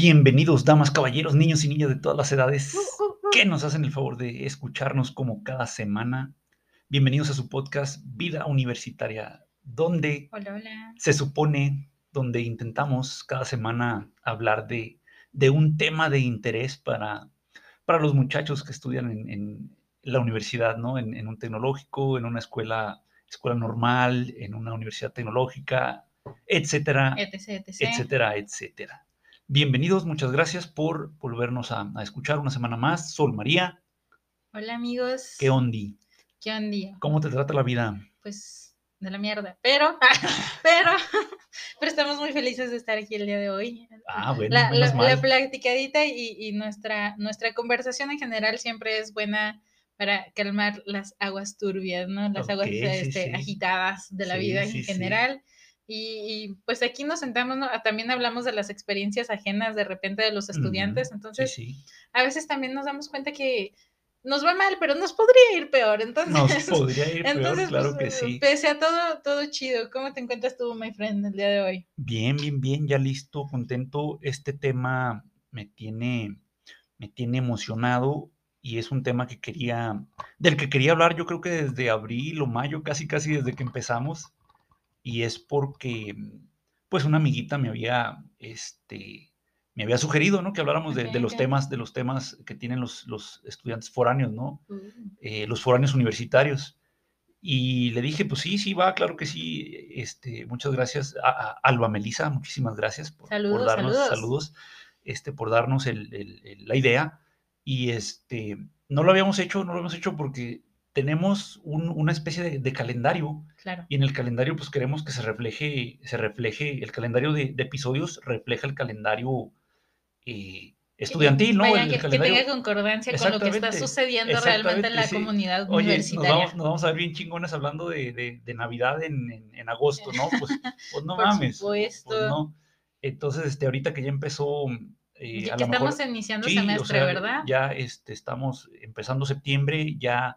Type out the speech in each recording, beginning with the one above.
Bienvenidos, damas, caballeros, niños y niñas de todas las edades que nos hacen el favor de escucharnos como cada semana. Bienvenidos a su podcast Vida Universitaria, donde Hola, hola. se supone, donde intentamos cada semana hablar de, de un tema de interés para, para los muchachos que estudian en, en la universidad, ¿no? En, en un tecnológico, en una escuela, escuela normal, en una universidad tecnológica, etcétera, etc, etc. etcétera, etcétera. Bienvenidos, muchas gracias por volvernos a, a escuchar una semana más. Sol María, Hola, amigos. ¿qué ondi? ¿Qué onda? ¿Cómo te trata la vida? Pues de la mierda. Pero, pero, pero estamos muy felices de estar aquí el día de hoy. Ah, bueno, la, la, la platicadita y, y nuestra, nuestra conversación en general siempre es buena para calmar las aguas turbias, ¿no? Las aguas sí, este, sí. agitadas de la Sí, vida en general. Y, y, pues aquí nos sentamos, ¿no? Ah, también hablamos de las experiencias ajenas de repente de los estudiantes, entonces sí, sí. a veces también nos damos cuenta que nos va mal, pero nos podría ir peor. Entonces, Nos podría ir peor, entonces claro que sí. pese a todo, todo chido. ¿Cómo te encuentras tú, my friend, el día de hoy? Bien, bien, bien, ya listo, contento. Este tema me tiene, me tiene emocionado y es un tema que quería, del que quería hablar yo creo que desde abril o mayo, casi, casi desde que empezamos. Y es porque, pues, una amiguita me había, este, me había sugerido, ¿no? Que habláramos de, los temas, de los temas que tienen los, los estudiantes foráneos, ¿no? Uh, eh, los foráneos universitarios. Y le dije, pues sí, sí, va, claro que sí. Este, muchas gracias a, a Alba Melisa, muchísimas gracias por, por Saludos, darnos saludos. saludos, este, por darnos el- el- el- la idea. Y este, no lo habíamos hecho, no lo habíamos hecho porque tenemos un- una especie de, de calendario claro. y en el calendario pues queremos que se refleje, se refleje, el calendario de, de episodios refleja el calendario eh, estudiantil, ¿no? Vaya, El que, que calendario- tenga concordancia con lo que está sucediendo realmente en la sí. comunidad Oye, nos universitaria. vamos, nos vamos a ver bien chingones hablando de, de- de Navidad en, en- en agosto, ¿no? Pues, pues no Por mames. supuesto. Pues no. Entonces, este, ahorita que ya empezó. eh, Ya a que lo estamos mejor- iniciando sí, o semestre, sea, ¿verdad? Ya este, estamos empezando septiembre, ya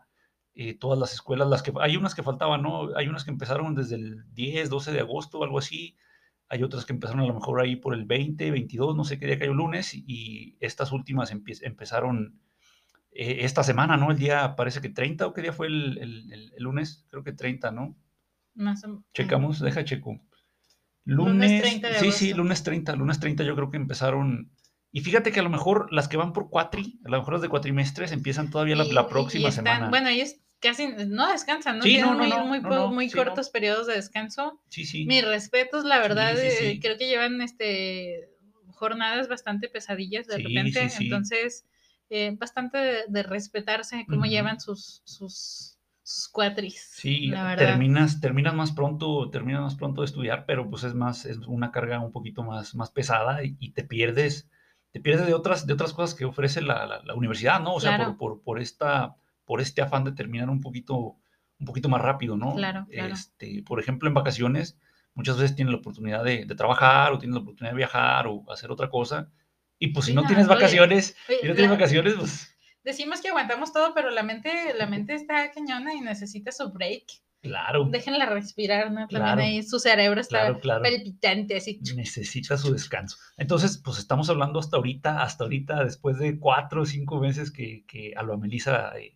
eh, todas las escuelas, las que hay unas que faltaban, ¿no? Hay unas que empezaron desde el 10, 12 de agosto, algo así. Hay otras que empezaron a lo mejor ahí por el 20, 22, no sé qué día cayó lunes, y estas últimas empezaron eh, esta semana, ¿no? El día parece que 30, ¿o qué día fue el, el- el- el lunes? Creo que 30, ¿no? Más o- Checamos, deja checo. Lunes Lunes, 30 de sí, sí, lunes 30, lunes 30 yo creo que empezaron. Y fíjate que a lo mejor las que van por cuatri, a lo mejor las de cuatrimestres empiezan todavía la, y próxima están- semana. Bueno, ellos casi no descansan, ¿no? Sí, Tienen no, no, muy, no, muy, po- sí, cortos periodos de descanso. sí, sí. Mis respetos, la verdad, sí, eh, creo que llevan este jornadas bastante pesadillas de repente, entonces eh, bastante de, de respetarse cómo llevan sus, sus, sus cuatris. Sí, la verdad. terminas, terminas más pronto, terminas más pronto de estudiar, pero pues es más, es una carga un poquito más, más pesada y, y te pierdes, te pierdes de otras, de otras cosas que ofrece la, la- la universidad, ¿no? O sea, Claro. por, por, por esta, por este afán de terminar un poquito, un poquito más rápido, ¿no? Claro, claro. Este, por ejemplo, en vacaciones, muchas veces tienes la oportunidad de, de trabajar o tienes la oportunidad de viajar o hacer otra cosa. Y pues si no no, tienes oye, vacaciones, Oye, si no tienes la- vacaciones, pues Decimos que aguantamos todo, pero la mente, la mente está cañona y necesita su break. Claro, Déjenla respirar, ¿no? También Claro. ahí su cerebro está claro, claro. palpitante, así. necesita su descanso. Entonces, pues estamos hablando hasta ahorita, hasta ahorita, después de cuatro o cinco meses que, que Alba Melisa eh,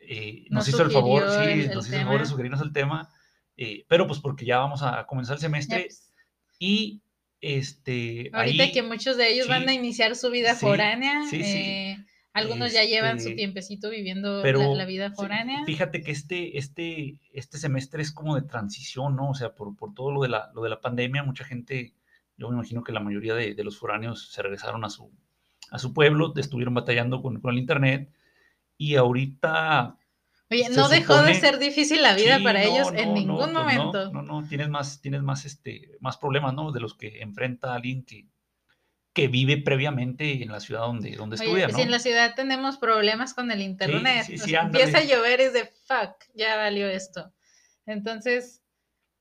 eh, nos, Nos hizo el favor, sí, el- nos hizo el favor de sugerirnos el tema, eh, pero pues porque ya vamos a comenzar el semestre y este, ahorita ahí, que muchos de ellos van a iniciar su vida sí, foránea, sí, sí. Algunos ya llevan su Este, tiempecito viviendo pero la, la vida foránea. fíjate que este, este, este semestre es como de transición, ¿no? O sea, por, por todo lo de, la, lo de la pandemia, mucha gente, yo me imagino que la mayoría de, de los foráneos se regresaron a su, a su pueblo, estuvieron batallando con, con el internet y ahorita Oye, no dejó de ser difícil la vida Sí, para no, ellos en no, ningún pues no, momento. No, no, tienes más, tienes más, este, más problemas, ¿no? De los que enfrenta alguien que, que vive previamente en la ciudad donde, donde Oye, estudia, si ¿no? en la ciudad tenemos problemas con el internet, sí, sea, empieza a llover y es de fuck, ya valió esto. Entonces,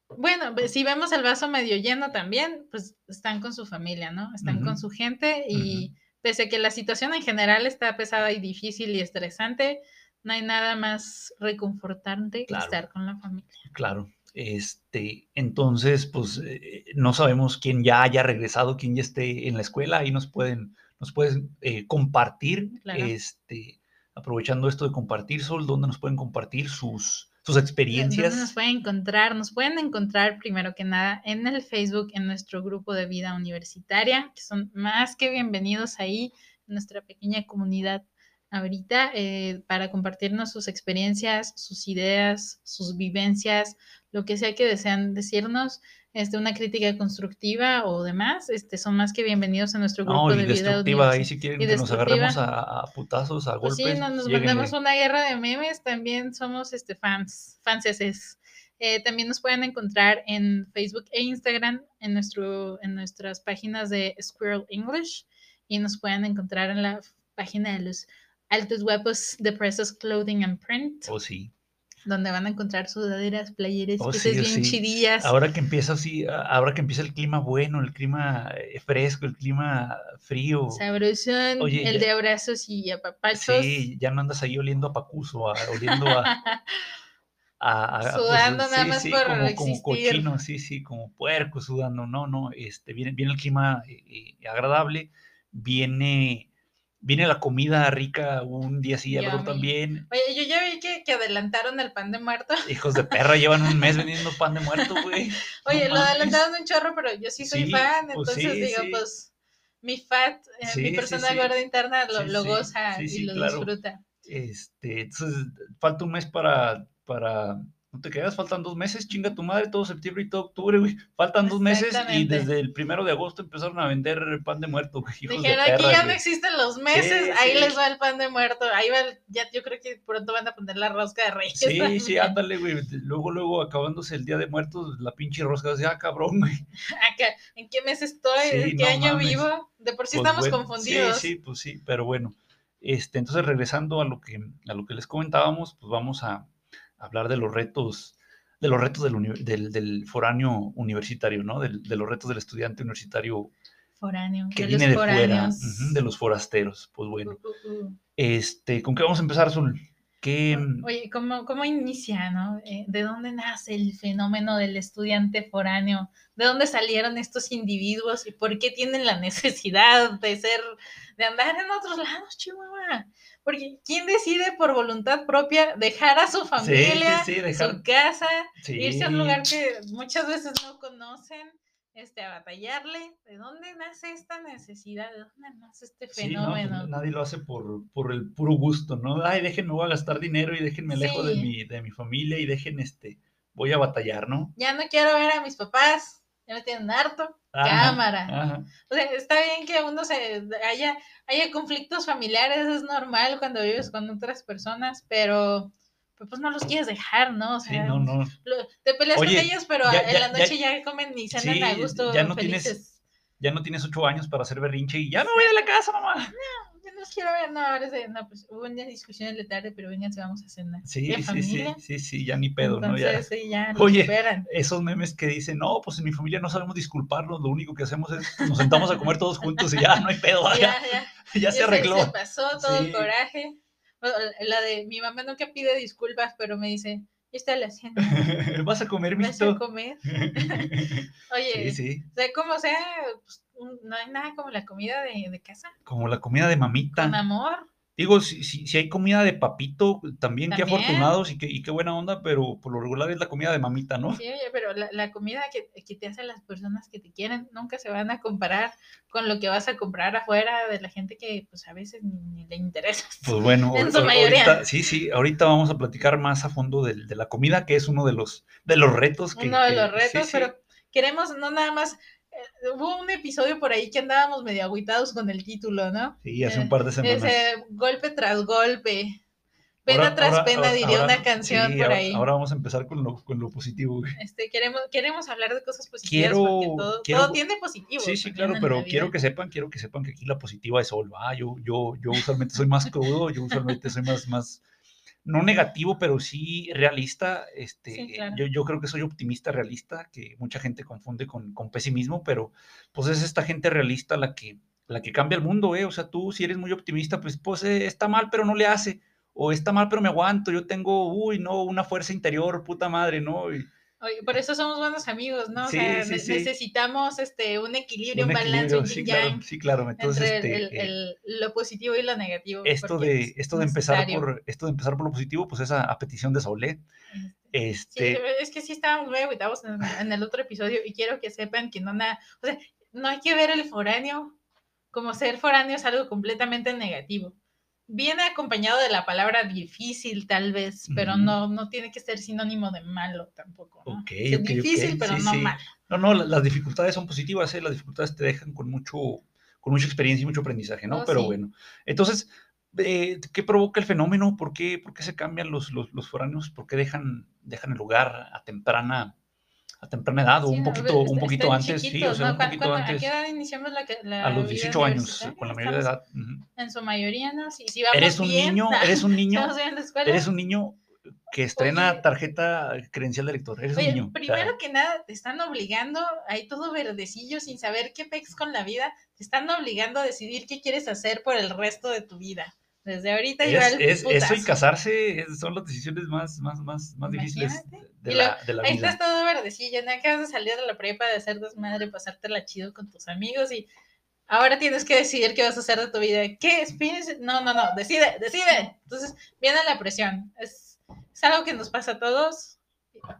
bueno, ve- si vemos el vaso medio lleno también, pues están con su familia, ¿no? Están con su gente y pese a que la situación en general está pesada y difícil y estresante, no hay nada más reconfortante Claro. que estar con la familia. Claro. Este, entonces, pues eh, no sabemos quién ya haya regresado, quién ya esté en la escuela, ahí nos pueden, nos pueden eh, compartir, este, aprovechando esto de compartir, Sol, ¿dónde nos pueden compartir sus, sus experiencias? ¿Dónde nos pueden encontrar? Nos pueden encontrar primero que nada en el Facebook, en nuestro grupo de vida universitaria, que son más que bienvenidos ahí, en nuestra pequeña comunidad ahorita, eh, para compartirnos sus experiencias, sus ideas, sus vivencias, lo que sea que desean decirnos, este, una crítica constructiva o demás, este, son más que bienvenidos a nuestro grupo de vida. Destructiva, ahí si quieren que nos agarremos a, putazos, a golpes. Pues sí, nos, mandamos una guerra de memes, también somos este, fans, fanses. Eh, también nos pueden encontrar en Facebook e Instagram, en, nuestro, en nuestras páginas de Squirrel English, y nos pueden encontrar en la página de los altos guapos de Presses Clothing and Print. Oh, sí donde van a encontrar sudaderas, playeres, oh, que bien chidillas. Ahora que empieza así, ahora que empieza el clima bueno, el clima eh, fresco, el clima frío. Sabrosón, el de abrazos y apapachos. Sí, ya no andas ahí oliendo a pacuso, oliendo a... pues, sudando nada más por como, como, cochino, sí, sí, como puerco sudando, no, no, este, viene, viene el clima eh, eh, agradable, viene viene la comida rica un día sí y otro también. Oye, yo ya vi que, que, adelantaron el pan de muerto. Hijos de perra, llevan un mes vendiendo pan de muerto, güey. Oye, lo adelantaron un chorro, pero yo sí soy fan, pues entonces digo, pues mi fat, eh, mi persona gorda interna lo, lo goza y lo disfruta. Este, entonces, falta un mes para, para no te quedas, faltan dos meses, chinga tu madre, todo septiembre y todo octubre, güey. Faltan dos meses y desde el primero de agosto empezaron a vender pan de muerto, güey. Dijeron, aquí ya no existen los meses, ahí les va el pan de muerto. Ahí va, ya yo creo que pronto van a poner la rosca de reyes. Sí, sí, ándale, güey. Luego, luego, acabándose el día de muertos, la pinche rosca, así, ah, cabrón, güey. ¿En qué mes estoy? ¿En qué año vivo? De por sí pues estamos confundidos. Sí, sí, pues sí, pero bueno. Este, entonces, regresando a lo que, a lo que les comentábamos, pues vamos a hablar de los retos, de los retos del, del, foráneo universitario, ¿no? de los retos del estudiante universitario foráneo, que viene de fuera, de los forasteros. Pues bueno, uh, uh, uh. este, ¿con qué vamos a empezar, Azul? ¿Qué... Oye, ¿cómo, ¿cómo inicia, no? Eh, ¿De dónde nace el fenómeno del estudiante foráneo? ¿De dónde salieron estos individuos y por qué tienen la necesidad de ser, de andar en otros lados, Chihuahua? Porque ¿quién decide por voluntad propia dejar a su familia, su casa, irse a un lugar que muchas veces no conocen? Este, a batallarle, ¿de dónde nace esta necesidad? ¿De dónde nace este pues, fenómeno? nadie lo hace por, por el puro gusto, ¿no? Ay, déjenme, voy a gastar dinero y déjenme lejos de mi, de mi familia y dejen, este, voy a batallar, ¿no? Ya no quiero ver a mis papás, ya me tienen harto, cámara. O sea, está bien que uno se haya, haya conflictos familiares, es normal cuando vives con otras personas, pero pues no los quieres dejar, ¿no? O sea, sí, no, no. te peleas con ellos, pero en la noche ya, comen y cenan a gusto. Ya no tienes, ya no tienes ocho años para hacer berrinche y ya no voy a la casa, mamá. No los quiero ver, no, ahora de, no, pues hubo una discusión en la tarde, pero vénganse, vamos a cenar. Sí, sí, sí, sí, sí, ya ni pedo, ¿no? Ya. Sí, ya Oye, esperan. esos memes que dicen, no, pues en mi familia no sabemos disculparnos, lo único que hacemos es nos sentamos a comer todos juntos y ya no hay pedo, ya, ya, ya, se arregló. Se, pasó todo el coraje. La de mi mamá nunca pide disculpas, pero me dice, está la cena. ¿Vas a comer, ¿Vas a comer? Oye, sí, sí. o sea, como sea, pues, no hay nada como la comida de, de, casa. Como la comida de mamita. Con amor. Digo, si, si, si hay comida de papito, también, qué afortunados y qué, y qué buena onda, pero por lo regular es la comida de mamita, ¿no? Sí, oye, pero la, la comida que, que, te hacen las personas que te quieren nunca se van a comparar con lo que vas a comprar afuera de la gente que pues a veces ni, le interesa. Pues bueno, en su mayoría. sí, sí, ahorita vamos a platicar más a fondo de, de, la comida, que es uno de los, de los retos que... Uno de los retos, pero queremos no nada más hubo un episodio por ahí que andábamos medio agüitados con el título, ¿no? Sí, hace un par de semanas. Ese golpe tras golpe. Pena tras pena, diría una canción por ahí. Ahora vamos a empezar con lo, con lo positivo. Este, queremos, queremos hablar de cosas positivas porque todo, todo tiene positivo. Sí, sí, claro, pero quiero que sepan, quiero que sepan que aquí la positiva es Sol. Ah, yo, yo, yo usualmente soy más crudo, yo usualmente soy más, más, no negativo, pero sí realista. Este, yo, yo, creo que soy optimista realista, que mucha gente confunde con, con, pesimismo, pero pues es esta gente realista la que, la que cambia el mundo, ¿eh? O sea, tú si eres muy optimista, pues, pues eh, está mal, pero no le hace, o está mal, pero me aguanto, yo tengo, uy, no, una fuerza interior, puta madre, ¿no? Y, Oye, por eso somos buenos amigos, ¿no? Sí, o sea, sí, sí. necesitamos este, un equilibrio, un, balance, un yin claro, sí, claro. Entonces, entre el- este, el- eh, el- lo positivo y lo negativo. esto de, es esto de empezar por, esto de empezar por lo positivo, pues esa a petición de Saulé, Este, este, es que sí estábamos muy agüitados en, en el otro episodio y quiero que sepan que no nada, o sea, no hay que ver el foráneo como ser foráneo es algo completamente negativo. Viene acompañado de la palabra difícil, tal vez, pero no, no tiene que ser sinónimo de malo tampoco. ¿no? Es difícil, pero sí, no sí. malo. No, no, la- las dificultades son positivas, ¿eh? las dificultades te dejan con mucho, con mucha experiencia y mucho aprendizaje, ¿no? Oh, Pero sí. bueno, entonces, eh, ¿qué provoca el fenómeno? ¿Por qué, por qué se cambian los, los, los foráneos? ¿Por qué dejan, dejan el lugar a temprana, a temprana edad o Sí, un poquito, un poquito antes? Sí, o sea, ¿no? un ¿Cuá- poquito cuándo- ¿A antes, qué edad iniciamos la, a los vida 18 años, con la mayoría de edad. En su mayoría, ¿no? Si, si vamos Eres un bien, niño, eres un niño, eres un niño que estrena Oye. tarjeta credencial de lector, eres un niño. primero que nada, te están obligando, ahí todo verdecillo, sin saber qué pex con la vida, te están obligando a decidir qué quieres hacer por el resto de tu vida. Desde ahorita Es, el es- eso y casarse son las decisiones más, más, más, más difíciles de Y la, de la Ahí vida. estás todo verdecillo, no acabas de salir de la prepa, de hacer desmadre, pasártela chido con tus amigos y ahora tienes que decidir qué vas a hacer de tu vida. ¿Qué? Espírense. No, no, no, decide, decide. Entonces viene la presión. Es, es algo que nos pasa a todos.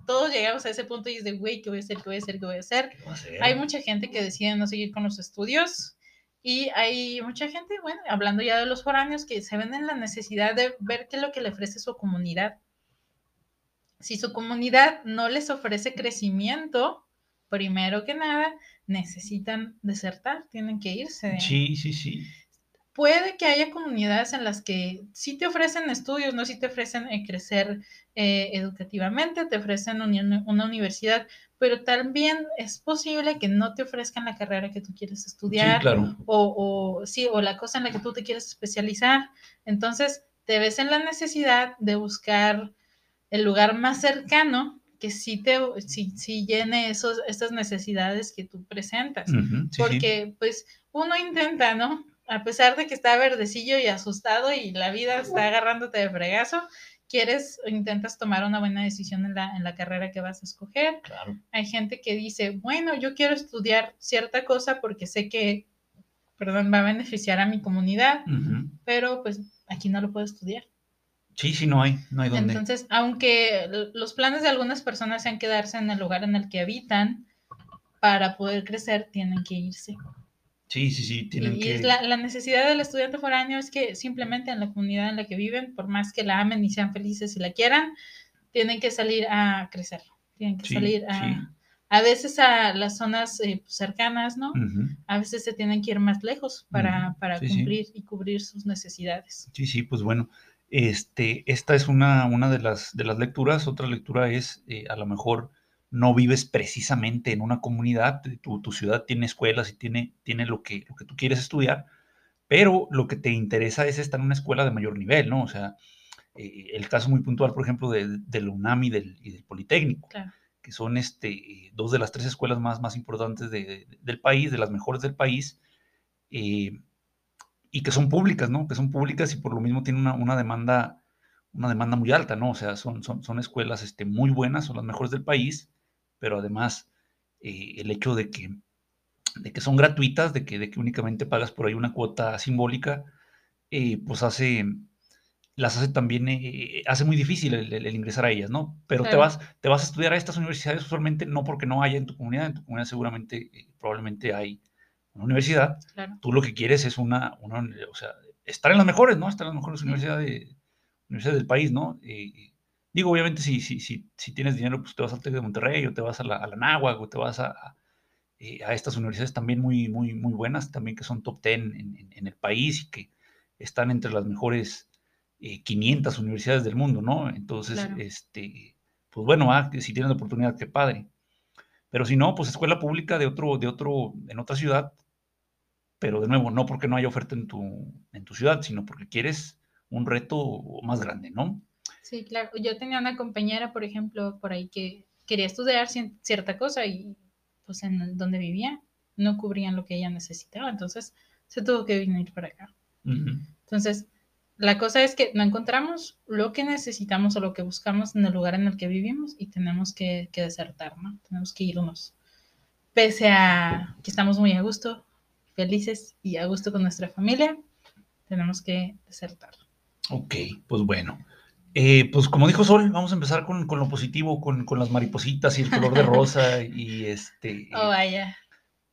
Todos llegamos a ese punto y es de, güey, ¿qué voy a hacer? ¿Qué voy a hacer? ¿Qué voy a hacer? Hay mucha gente que decide no seguir con los estudios y hay mucha gente, bueno, hablando ya de los foráneos, que se ven en la necesidad de ver qué es lo que le ofrece su comunidad. Si su comunidad no les ofrece crecimiento, primero que nada, necesitan desertar, tienen que irse. Sí, sí, sí. Puede que haya comunidades en las que sí te ofrecen estudios, no sí te ofrecen eh, crecer eh, educativamente, te ofrecen una universidad, pero también es posible que no te ofrezcan la carrera que tú quieres Sí, estudiar claro. o, o sí, o la cosa en la que tú te quieres especializar. Entonces, te ves en la necesidad de buscar el lugar más cercano que sí te sí, sí llene esos, estas necesidades que tú presentas. Sí. Porque, pues, uno intenta, ¿no? A pesar de que está verdecillo y asustado y la vida está agarrándote de fregazo, quieres o intentas tomar una buena decisión en la, en la carrera que vas a escoger. Claro. Hay gente que dice, bueno, yo quiero estudiar cierta cosa porque sé que, perdón, va a beneficiar a mi comunidad, pero pues aquí no lo puedo estudiar. Sí, sí, no hay, no hay dónde. Entonces, aunque los planes de algunas personas sean quedarse en el lugar en el que habitan, para poder crecer tienen que irse. Sí, sí, sí, tienen Y que... es la, la necesidad del estudiante foráneo es que simplemente en la comunidad en la que viven, por más que la amen y sean felices y la quieran, tienen que salir a crecer, tienen que Sí, salir a, sí. a veces a las zonas eh, cercanas, ¿no? A veces se tienen que ir más lejos para, para sí. cumplir y cubrir sus necesidades. Sí, sí, pues bueno, este, esta es una, una de, las, de las lecturas. Otra lectura es, eh, a lo mejor no vives precisamente en una comunidad, tu, tu ciudad tiene escuelas y tiene, tiene lo, que, lo que tú quieres estudiar, pero lo que te interesa es estar en una escuela de mayor nivel, ¿no? O sea, eh, el caso muy puntual, por ejemplo, de, de UNAM y del, y del Politécnico, Claro. que son este, eh, dos de las tres escuelas más, más importantes de- de- del país, de las mejores del país, eh, y que son públicas, ¿no? Que son públicas y por lo mismo tienen una, una demanda, una demanda muy alta, ¿no? O sea, son, son, son escuelas este, muy buenas, son las mejores del país, pero además eh, el hecho de que, de que son gratuitas, de que, de que únicamente pagas por ahí una cuota simbólica, eh, pues hace, las hace también, eh, hace muy difícil el, el- el ingresar a ellas, ¿no? Pero te, vas, te vas a estudiar a estas universidades usualmente no porque no haya en tu comunidad, en tu comunidad seguramente, eh, probablemente hay una universidad, Claro. tú lo que quieres es una, una o sea, estar en las mejores, ¿no? Estar en las mejores universidades, universidades del país, ¿no? Eh, digo, obviamente, si, si, si, si tienes dinero, pues te vas al TEC de Monterrey o te vas a la, a la Náhuac o te vas a, a, eh, a estas universidades también muy, muy, muy buenas, también que son top 10 en, en- en el país y que están entre las mejores eh, 500 universidades del mundo, ¿no? Entonces, Claro. este, pues bueno, ah, si tienes la oportunidad, qué padre. Pero si no, pues escuela pública de otro, de otro, en otra ciudad, pero de nuevo, no porque no haya oferta en tu, en tu ciudad, sino porque quieres un reto más grande, ¿no? Sí, claro. Yo tenía una compañera, por ejemplo, por ahí que quería estudiar cierta cosa y pues en donde vivía no cubrían lo que ella necesitaba, entonces se tuvo que venir para acá. Entonces, la cosa es que no encontramos lo que necesitamos o lo que buscamos en el lugar en el que vivimos y tenemos que, que desertar, ¿no? Tenemos que irnos. Pese a que estamos muy a gusto, felices y a gusto con nuestra familia, tenemos que desertar. Ok, pues bueno. Eh, pues como dijo Sol, vamos a empezar con, con lo positivo, con, con, las maripositas y el color de rosa y este... Oh, vaya.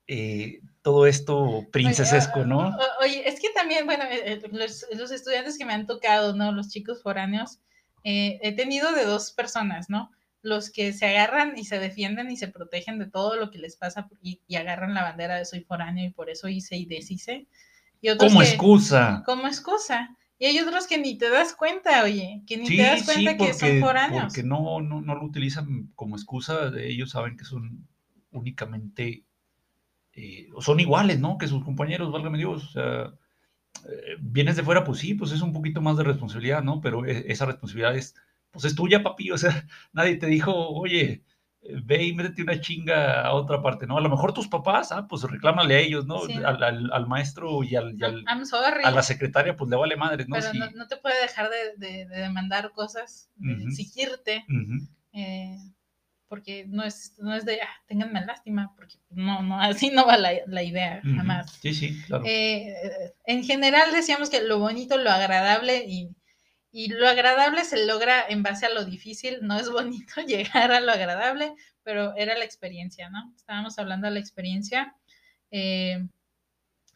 Eh, todo esto princesesco, ¿no? Oye, es que también, bueno, eh, los, los, estudiantes que me han tocado, ¿no? Los chicos foráneos, eh, he tenido de dos personas, ¿no? Los que se agarran y se defienden y se protegen de todo lo que les pasa y, y agarran la bandera de soy foráneo y por eso hice y deshice. Y otros como que, excusa. Como excusa. Y hay otros que ni te das cuenta, oye, que ni sí, te das cuenta sí, porque, que son foráneos. Porque no, no, no lo utilizan como excusa, ellos saben que son únicamente eh, son iguales, ¿no? Que sus compañeros, válgame Dios. O sea, eh, vienes de fuera, pues sí, pues es un poquito más de responsabilidad, ¿no? Pero e, esa responsabilidad es, pues es tuya, papi. O sea, nadie te dijo, oye, ve y métete una chinga a otra parte, ¿no? A lo mejor tus papás, ah, pues reclámale a ellos, ¿no? Sí. Al, al, al, maestro y, al, y al a la secretaria, pues le vale madre, ¿no? Pero sí. no, no, te puede dejar de, de, de demandar cosas, de uh -huh. exigirte. Uh -huh. eh, porque no es, no es de, ah, ténganme lástima, porque no, no, así no va la, la idea, Ujú. jamás. Sí, sí, claro. Eh, en general decíamos que lo bonito, lo agradable y, y lo agradable se logra en base a lo difícil, no es bonito llegar a lo agradable, pero era la experiencia, ¿no? Estábamos hablando de la experiencia eh,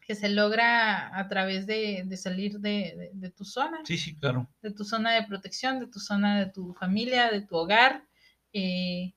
que se logra a través de, de salir de, de, de, tu zona. Sí, sí, claro. De tu zona de protección, de tu zona de tu familia, de tu hogar. Eh,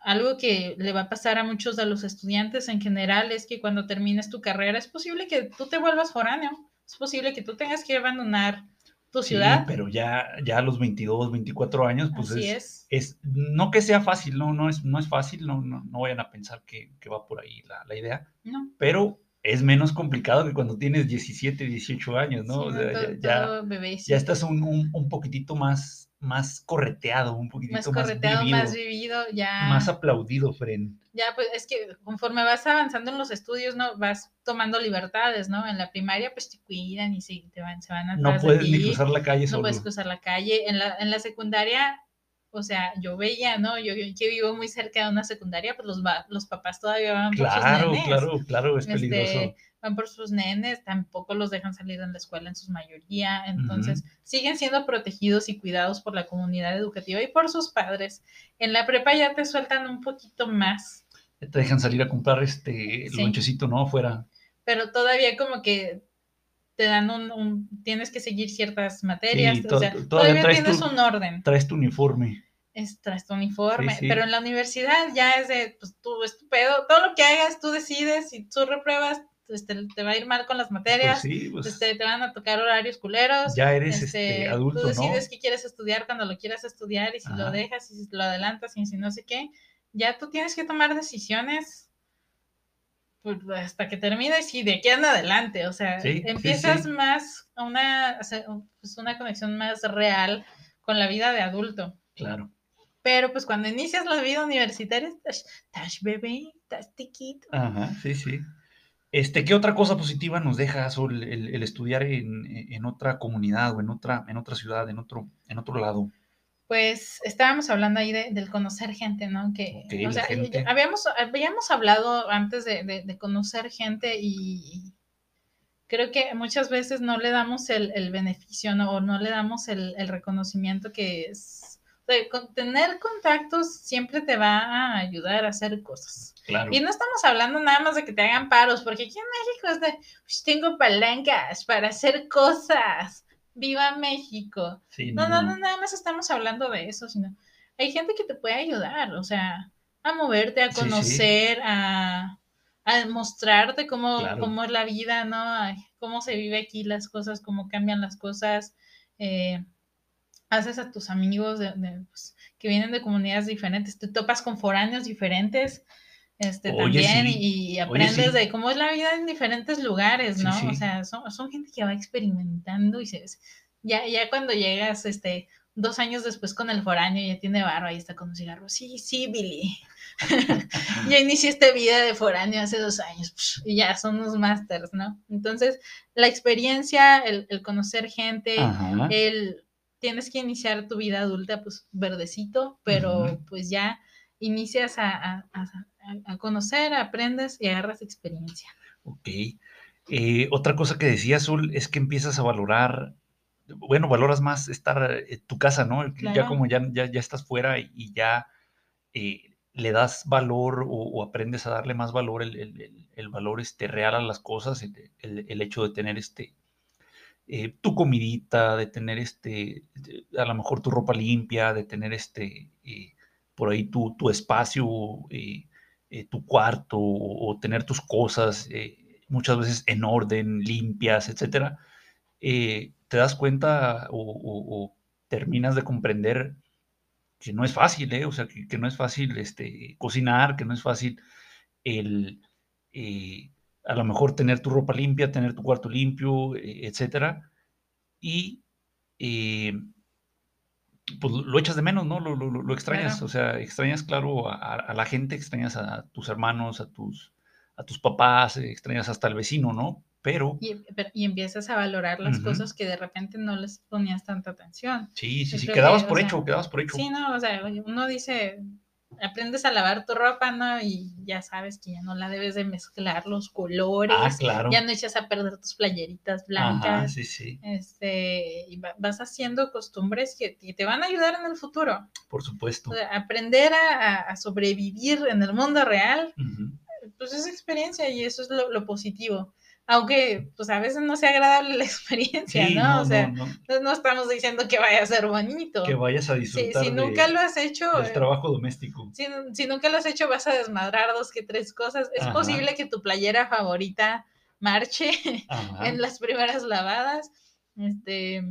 algo que le va a pasar a muchos de los estudiantes en general es que cuando termines tu carrera es posible que tú te vuelvas foráneo, es posible que tú tengas que abandonar tu ciudad. Sí, pero ya, ya a los 22, 24 años, pues Así es, es. es, no que sea fácil, no, no es, no es fácil, no, no, no vayan a pensar que, que va por ahí la, la idea, no. pero es menos complicado que cuando tienes 17, 18 años, ¿no? Sí, o sea, todo, ya, todo sí. ya estás un, un, un, poquitito más, más correteado, un poquitito más correteado, más vivido, más vivido, ya. Más aplaudido, Fren. Ya, pues es que conforme vas avanzando en los estudios, ¿no? Vas tomando libertades, ¿no? En la primaria, pues te cuidan y sí, te van, se van a No puedes ni cruzar la calle No solo. puedes cruzar la calle. En la, en la secundaria, o sea, yo veía, ¿no? Yo, yo que vivo muy cerca de una secundaria, pues los, los papás todavía van por claro, sus nenes. Claro, claro, es peligroso. Van por sus nenes, tampoco los dejan salir en la escuela en su mayoría, entonces uh -huh. siguen siendo protegidos y cuidados por la comunidad educativa y por sus padres. En la prepa ya te sueltan un poquito más. Te dejan salir a comprar este sí. lonchecito, ¿no? Afuera. Pero todavía como que te dan un, un tienes que seguir ciertas materias, sí, o sea, todavía, todavía tienes tu, un orden. Traes tu uniforme. Es, traes tu uniforme, sí, pero en la universidad ya es de, pues tú, estupendo, todo lo que hagas tú decides, si tú repruebas, este, te va a ir mal con las materias, pues sí, pues, este, te van a tocar horarios culeros. Ya eres este, adulto, Tú decides ¿no? qué quieres estudiar cuando lo quieras estudiar y si Ajá. lo dejas y si lo adelantas y si no sé qué. Ya tú tienes que tomar decisiones pues, hasta que termines y de aquí en adelante. O sea, sí, empiezas sí, más una, pues, una conexión más real con la vida de adulto. Claro. Pero pues cuando inicias la vida universitaria, estás bebé, estás tiquito. Ajá, sí, sí. Este, ¿Qué otra cosa positiva nos deja el, el, estudiar en, en, otra comunidad o en otra, en otra ciudad, en otro, en otro lado? Pues estábamos hablando ahí de, del conocer gente, ¿no? Que, okay, o sea, gente. Habíamos, habíamos hablado antes de, de, de, conocer gente y creo que muchas veces no le damos el, el beneficio ¿no? o no le damos el, el reconocimiento que es con tener contactos siempre te va a ayudar a hacer cosas. Claro. Y no estamos hablando nada más de que te hagan paros, porque aquí en México es de, pues, tengo palancas para hacer cosas. ¡Viva México! Sí, no, no, no, nada más estamos hablando de eso, sino hay gente que te puede ayudar, o sea, a moverte, a conocer, sí, sí. A, a, mostrarte cómo, claro. cómo es la vida, ¿no? Cómo se vive aquí las cosas, cómo cambian las cosas. Eh, haces a tus amigos de, de, pues, que vienen de comunidades diferentes, te topas con foráneos diferentes este, Oye, también sí. y, y, aprendes Oye, sí. de cómo es la vida en diferentes lugares, ¿no? Sí, o sea, son, son, gente que va experimentando y se, ya, ya cuando llegas, este, dos años después con el foráneo, ya tiene barba y está con un cigarro. Sí, sí, Billy. ya inicié esta vida de foráneo hace dos años y ya son unos masters, ¿no? Entonces, la experiencia, el, conocer gente, el tienes que iniciar tu vida adulta, pues verdecito, pero pues ya inicias a, conocer, aprendes y agarras experiencia. Ok. Eh, otra cosa que decía Azul es que empiezas a valorar, bueno, valoras más estar en tu casa, ¿no? Ya como ya, ya, ya, estás fuera y ya eh, le das valor o, aprendes a darle más valor, el, valor este, real a las cosas, el, hecho de tener este, eh, tu comidita, de tener este, a lo mejor tu ropa limpia, de tener este, eh, por ahí tu, tu espacio, eh, tu cuarto, o, tener tus cosas muchas veces en orden, limpias, etcétera, te das cuenta o, terminas de comprender que no es fácil. O sea, que, no es fácil este, cocinar, que no es fácil el, a lo mejor tener tu ropa limpia, tener tu cuarto limpio, eh, etcétera. Y eh, pues lo echas de menos, ¿no? Lo, lo, extrañas, o sea, extrañas, claro, a, la gente, extrañas a tus hermanos, a tus, a tus papás, extrañas hasta al vecino, ¿no? pero... Y, empiezas a valorar las cosas que de repente no les ponías tanta atención. Sí, sí, sí, quedabas por hecho, quedabas por hecho. Sí, no, o sea, uno dice, aprendes a lavar tu ropa, ¿no? Y ya sabes que ya no la debes de mezclar los colores. Ah, claro. Ya no echas a perder tus playeritas blancas. sí, sí. Este, y vas haciendo costumbres que, te van a ayudar en el futuro. Por supuesto. aprender a, sobrevivir en el mundo real, pues es experiencia y eso es lo positivo aunque pues a veces no sea agradable la experiencia, ¿no? O sea, no, estamos diciendo que vaya a ser bonito. Que vayas a disfrutar. Si, nunca lo has hecho. El eh, trabajo doméstico. Si, nunca lo has hecho, vas a desmadrar dos que tres cosas. Es posible que tu playera favorita marche en las primeras lavadas. Este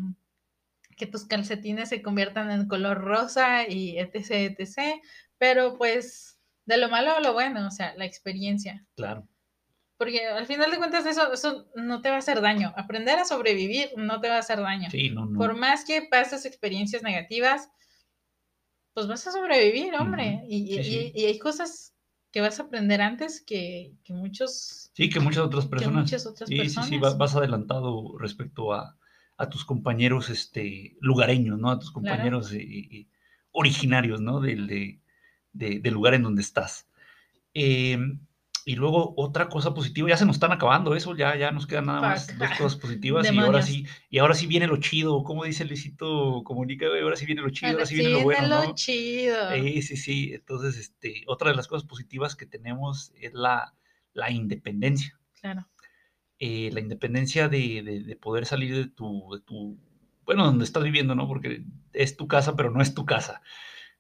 que tus calcetines se conviertan en color rosa y etc, etc. Pero pues, de lo malo a lo bueno, o sea, la experiencia. Claro. Porque al final de cuentas eso, eso no te va a hacer daño. Aprender a sobrevivir no te va a hacer daño. Sí, no, no. Por más que pases experiencias negativas, pues vas a sobrevivir, hombre. y, y, hay cosas que vas a aprender antes que, que muchos... Sí, que muchas otras personas. muchas otras sí, personas. Sí, sí, vas adelantado respecto a, a, tus compañeros este, lugareños, ¿no? A tus compañeros eh, originarios, ¿no? Del, de, del lugar en donde estás. Eh, y luego otra cosa positiva, ya se nos están acabando eso, ya, ya nos quedan nada más dos cosas positivas y ahora sí, y ahora sí viene lo chido, como dice Luisito Comunica, ahora sí viene lo chido, ahora, sí viene lo bueno, lo chido. Sí, sí, sí. Entonces, este, otra de las cosas positivas que tenemos es la, la independencia. Claro. Eh, la independencia de, de, poder salir de tu, de tu, bueno, donde estás viviendo, ¿no? Porque es tu casa, pero no es tu casa.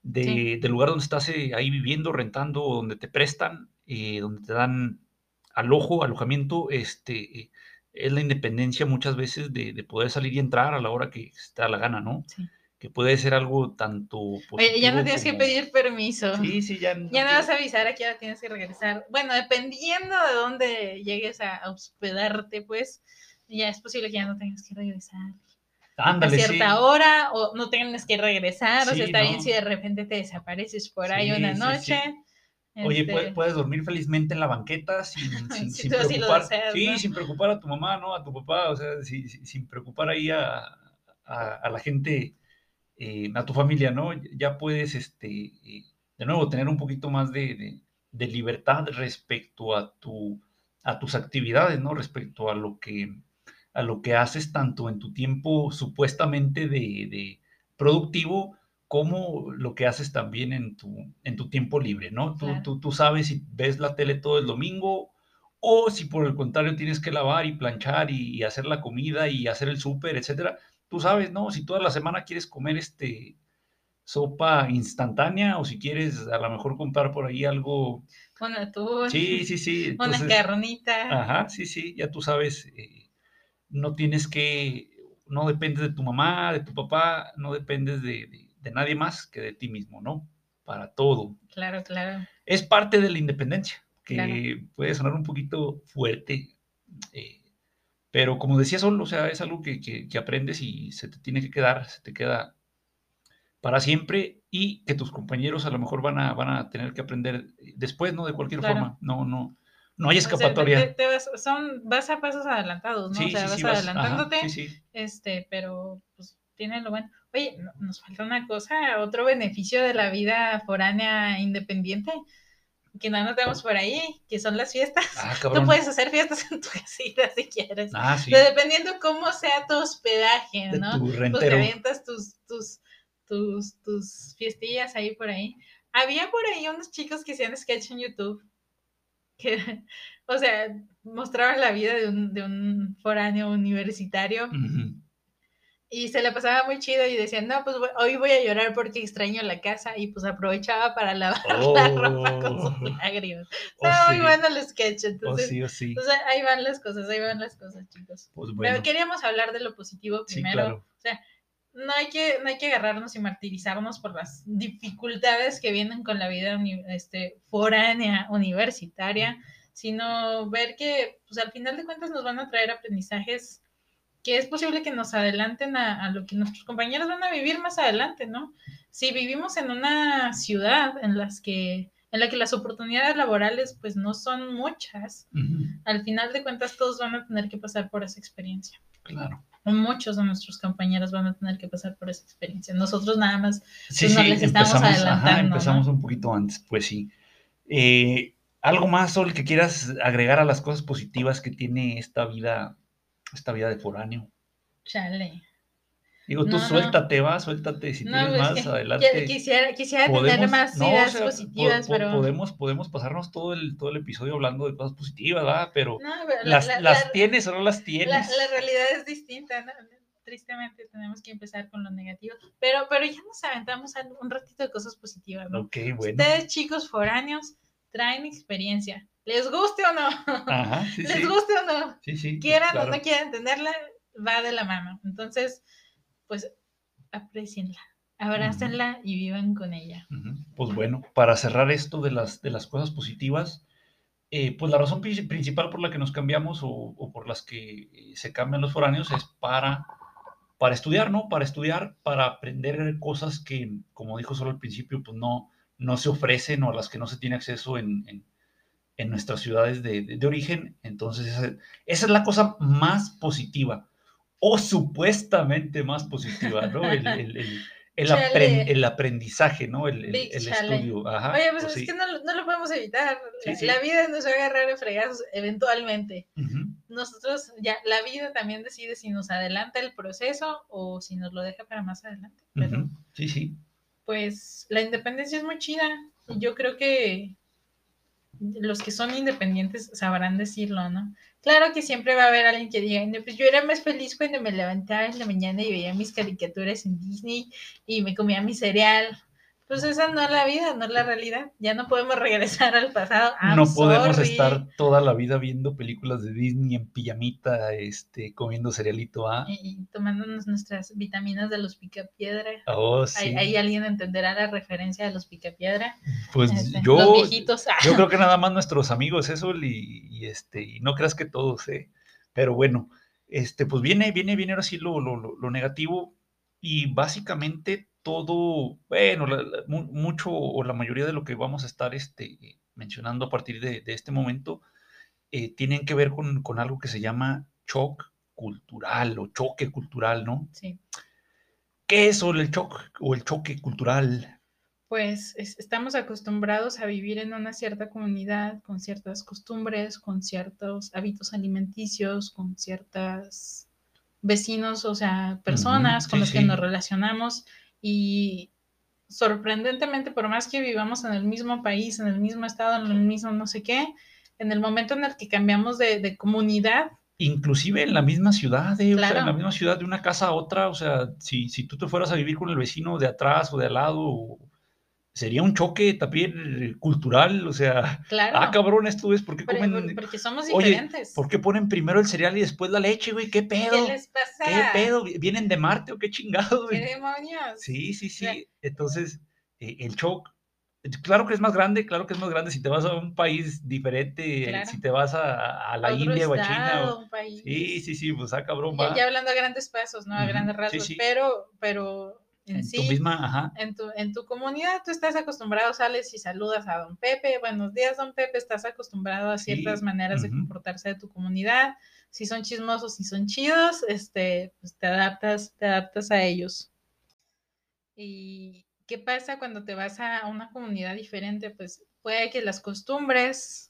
De, Del lugar donde estás eh, ahí viviendo, rentando, o donde te prestan, eh, donde te dan alojo, alojamiento, este, eh, es la independencia muchas veces de, poder salir y entrar a la hora que te da la gana, ¿no? Sí. Que puede ser algo tanto Oye, ya no tienes que pedir permiso. Sí, sí, ya. No ya no vas a avisar a qué hora tienes que regresar. Bueno, dependiendo de dónde llegues a hospedarte, pues ya es posible que ya no tengas que regresar. Ándale, a cierta hora o no tienes que regresar, o sea, está bien si de repente te desapareces por ahí una noche. Oye, este puedes, dormir felizmente en la banqueta sin, sin, preocupar. sí, sin preocupar a tu mamá, ¿no? A tu papá, o sea, sin, preocupar ahí a, la gente, eh, a tu familia, ¿no? Ya puedes, este, eh, de nuevo, tener un poquito más de, libertad respecto a, tu, a tus actividades, ¿no? Respecto a lo que, a lo que haces tanto en tu tiempo supuestamente de productivo como lo que haces también en tu, en tu tiempo libre, ¿no? Tú, tú, sabes si ves la tele todo el domingo o si por el contrario tienes que lavar y planchar y, hacer la comida y hacer el súper, etcétera. Tú sabes, ¿no? Si toda la semana quieres comer este sopa instantánea o si quieres a lo mejor comprar por ahí algo. Una tú. Sí, sí, sí. una carnita. Ajá, sí, sí, ya tú sabes, eh, no tienes que, no dependes de tu mamá, de tu papá, no dependes de de nadie más que de ti mismo, ¿no? Para todo. Claro, claro. Es parte de la independencia, que puede sonar un poquito fuerte, eh, pero como decía Sol, o sea, es algo que, aprendes y se te tiene que quedar, se te queda para siempre y que tus compañeros a lo mejor van a, van a tener que aprender después, ¿no? De cualquier Claro. forma. No, no, no hay O sea, te- escapatoria. te- vas, son, vas a pasos adelantados, ¿no? Sí, o sea, sí, vas sí, vas- ajá, adelantándote, sí, sí. este, pero pues tiene lo bueno. Oye, no- nos falta una cosa, otro beneficio de la vida foránea independiente que no notamos por ahí, que son las fiestas. Ah, Tú puedes hacer fiestas en tu casita si quieres. Ah, sí. Pero dependiendo cómo sea tu hospedaje, De ¿no? tu Pues te avientas tus, tus, tus, tus fiestillas ahí por ahí. Había por ahí unos chicos que hacían sketch en YouTube. Que, o sea, mostraban la vida de un, de un foráneo universitario Ujú. Y se la pasaba muy chido y decían, no, pues hoy voy a llorar porque extraño la casa y pues aprovechaba para lavar la ropa con sus Oh. lágrimas. Oh, Estaba muy sí. bueno el sketch, Oh, entonces, sí, oh, sí. entonces ahí van las cosas, ahí van las cosas, chicos. Pues Pero bueno. queríamos hablar de lo positivo Sí, primero. claro. O sea, no hay, que, no hay que agarrarnos y martirizarnos por las dificultades que vienen con la vida uni- este, foránea universitaria, sino ver que pues, al final de cuentas nos van a traer aprendizajes que es posible que nos adelanten a, a lo que nuestros compañeros van a vivir más adelante, ¿no? Si vivimos en una ciudad en las que en la que las oportunidades laborales pues no son muchas, al final de cuentas todos van a tener que pasar por esa experiencia Claro. muchos de nuestros compañeros van a tener que pasar por esa experiencia. Nosotros nada más, Sí, Pues no sí, les estamos empezamos, adelantando, ajá, ¿no? empezamos un poquito antes, pues sí. Eh, ¿Algo más, Sol, que quieras agregar a las cosas positivas que tiene esta vida, esta vida de foráneo? chale. Digo, tú No, no. suéltate, va, suéltate, si No, tienes pues, más, adelante. quisiera, tener más o ideas sea, positivas, po- pero... Podemos, podemos pasarnos todo el, todo el episodio hablando de cosas positivas, ¿va? Pero las, la- las la- tienes o no las la, tienes. la realidad es distinta, ¿no? Tristemente tenemos que empezar con lo negativo, pero, pero ya nos aventamos a un ratito de cosas positivas, ¿no? Ok, bueno. Ustedes, chicos foráneos, traen experiencia. ¿Les guste o no? Ajá, sí, ¿Les sí. guste o no? Sí, sí. quieran claro. o no quieran tenerla, va de la mano. Entonces, pues, aprecienla, abrácenla y vivan con ella. Pues bueno, para cerrar esto de las, de las cosas positivas, eh, pues la razón pri- principal por la que nos cambiamos o, o por las que eh, se cambian los foráneos es para, para estudiar, ¿no? Para estudiar, para aprender cosas que, como dijo solo al principio, pues no, no se ofrecen o a las que no se tiene acceso en, en- en nuestras ciudades de, de- de origen. Entonces, esa, esa es la cosa más positiva o supuestamente más positiva, ¿no? El, el- el- el el aprendizaje, ¿no? El, estudio. Ajá, Oye, pues pues es sí. que no, lo- no lo podemos evitar. Sí, la, sí. la vida nos va a agarrar en fregazos eventualmente. Ujú, Nosotros, ya, la vida también decide si nos adelanta el proceso o si nos lo deja para más adelante. Pero, ujú. Sí, sí. pues, la independencia es muy chida. Yo creo que los que son independientes sabrán decirlo, ¿no? Claro que siempre va a haber alguien que diga, "No, pues yo era más feliz cuando me levantaba en la mañana y veía mis caricaturas en Disney y me comía mi cereal. Pues esa no es la vida, no es la realidad. Ya no podemos regresar al pasado. I'm no podemos sorry. estar toda la vida viendo películas de Disney en pijamita, este, comiendo cerealito, ¿ah? Y, y tomándonos nuestras vitaminas de los picapiedra. Oh, sí. Ahí, ahí alguien entenderá la referencia de los picapiedra. Pues Este, yo, los viejitos. ah. yo creo que nada más nuestros amigos, eso, y, y, este, y no creas que todos, ¿eh? Pero bueno, este, pues viene, viene, viene ahora sí lo, lo- lo negativo, y básicamente todo, bueno, la- la- mu- mucho o la mayoría de lo que vamos a estar este, mencionando a partir de, de este momento, eh, tienen que ver con, con algo que se llama shock cultural o choque cultural, ¿no? Sí. ¿Qué es el shock o el choque cultural? pues es- estamos acostumbrados a vivir en una cierta comunidad con ciertas costumbres, con ciertos hábitos alimenticios, con ciertas vecinos, o sea, personas con sí, las que sí. nos relacionamos y sorprendentemente, por más que vivamos en el mismo país, en el mismo estado, en el mismo no sé qué, en el momento en el que cambiamos de, de comunidad, Inclusive en la misma ciudad, eh, o sea, en la misma ciudad de una casa a otra, o sea, si, si tú te fueras a vivir con el vecino de atrás o de al lado, sería un choque también eh, cultural, o sea, claro, ah, cabrón, esto es, ¿por qué comen, porque somos Oye, diferentes. ¿por qué ponen primero el cereal y después la leche, güey? ¿Qué pedo? ¿Qué les pasa? ¿Qué pedo? ¿Vienen de Marte o qué chingados, ¿Qué güey? demonios? Sí, sí, Claro. sí. Entonces, eh, el shock, claro que es más grande, claro que es más grande si te vas a un país diferente, Claro. si te vas a, a la otro India o a China. estado, o- un país. Sí, sí, sí, pues ah, cabrón, Ya, ya hablando a grandes pasos, ¿no? A Ujú, grandes sí, rasgos, sí. pero, pero en, sí. tu misma, ajá. En tu, en tu comunidad tú estás acostumbrado, sales y saludas a don Pepe, buenos días don Pepe, estás acostumbrado a Sí, ciertas maneras de comportarse de tu comunidad, si son chismosos, si son chidos, este, pues te adaptas, te adaptas a ellos. ¿Y qué pasa cuando te vas a una comunidad diferente? Pues puede que las costumbres,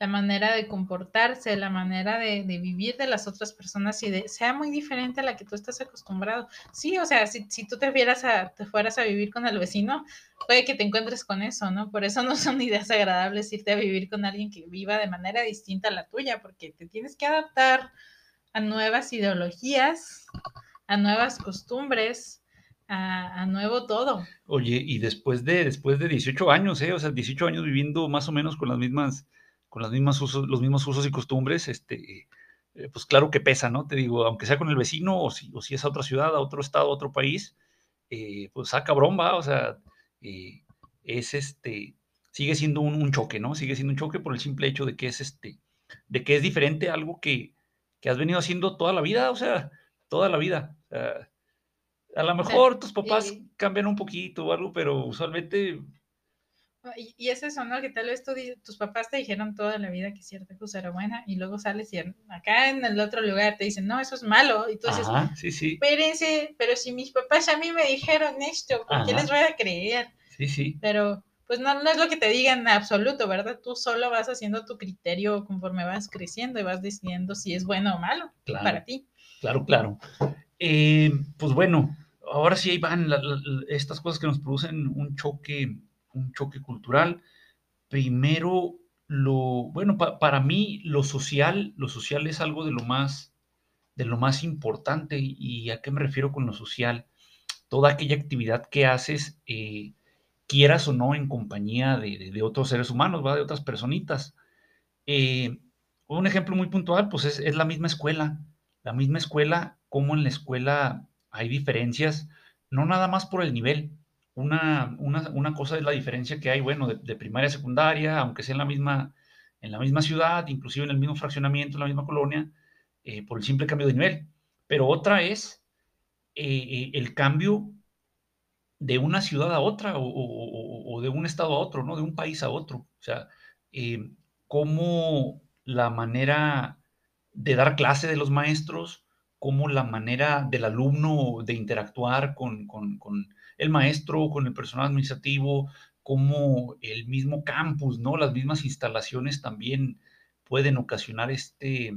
la manera de comportarse, la manera de, de vivir de las otras personas y de, sea muy diferente a la que tú estás acostumbrado. Sí, o sea, si, si tú te, fieras a, te fueras a vivir con el vecino, puede que te encuentres con eso, ¿no? Por eso no son ideas agradables irte a vivir con alguien que viva de manera distinta a la tuya, porque te tienes que adaptar a nuevas ideologías, a nuevas costumbres, a, a nuevo todo. Oye, y después de, después de 18 años, ¿eh? O sea, 18 años viviendo más o menos con las mismas, con las mismas usos, los mismos usos y costumbres, este, eh, pues claro que pesa, ¿no? Te digo, aunque sea con el vecino o si, o si es a otra ciudad, a otro estado, a otro país, eh, pues saca broma, o sea, eh, es este, sigue siendo un, un, choque, ¿no? Sigue siendo un choque por el simple hecho de que es este, de que es diferente a algo que, que has venido haciendo toda la vida, o sea, toda la vida. O sea, a lo mejor tus papás cambian un poquito o algo, pero usualmente y, y, es eso, ¿no? Que tal vez tú, tus papás te dijeron toda la vida que cierta cosa era buena y luego sales y acá en el otro lugar te dicen, no, eso es malo. Y tú dices, Ajá, sí, sí. espérense, pero si mis papás a mí me dijeron esto, ¿por qué Ajá. les voy a creer? Sí, sí. Pero pues no, no es lo que te digan en absoluto, ¿verdad? Tú solo vas haciendo tu criterio conforme vas creciendo y vas decidiendo si es bueno o malo Claro. para ti. Claro, claro. Eh, pues bueno, ahora sí ahí van la- la- la- estas cosas que nos producen un choque, un choque cultural. Primero, lo, bueno, pa- para mí lo social, lo social es algo de lo más, de lo más importante. ¿Y a qué me refiero con lo social? Toda aquella actividad que haces, eh, quieras o no, en compañía de, de- de otros seres humanos, ¿va? de otras personitas. Eh, un ejemplo muy puntual, pues es, es la misma escuela. La misma escuela, como en la escuela hay diferencias, no nada más por el nivel. Una, una, una cosa es la diferencia que hay, bueno, de, primaria a secundaria, aunque sea en la misma, en la misma ciudad, inclusive en el mismo fraccionamiento, en la misma colonia, eh, por el simple cambio de nivel. Pero otra es eh, el cambio de una ciudad a otra o, o, de un estado a otro, ¿no? De un país a otro. O sea, eh, cómo la manera de dar clase de los maestros, cómo la manera del alumno de interactuar con el maestro, con el personal administrativo, cómo el mismo campus, ¿no? Las mismas instalaciones también pueden ocasionar este,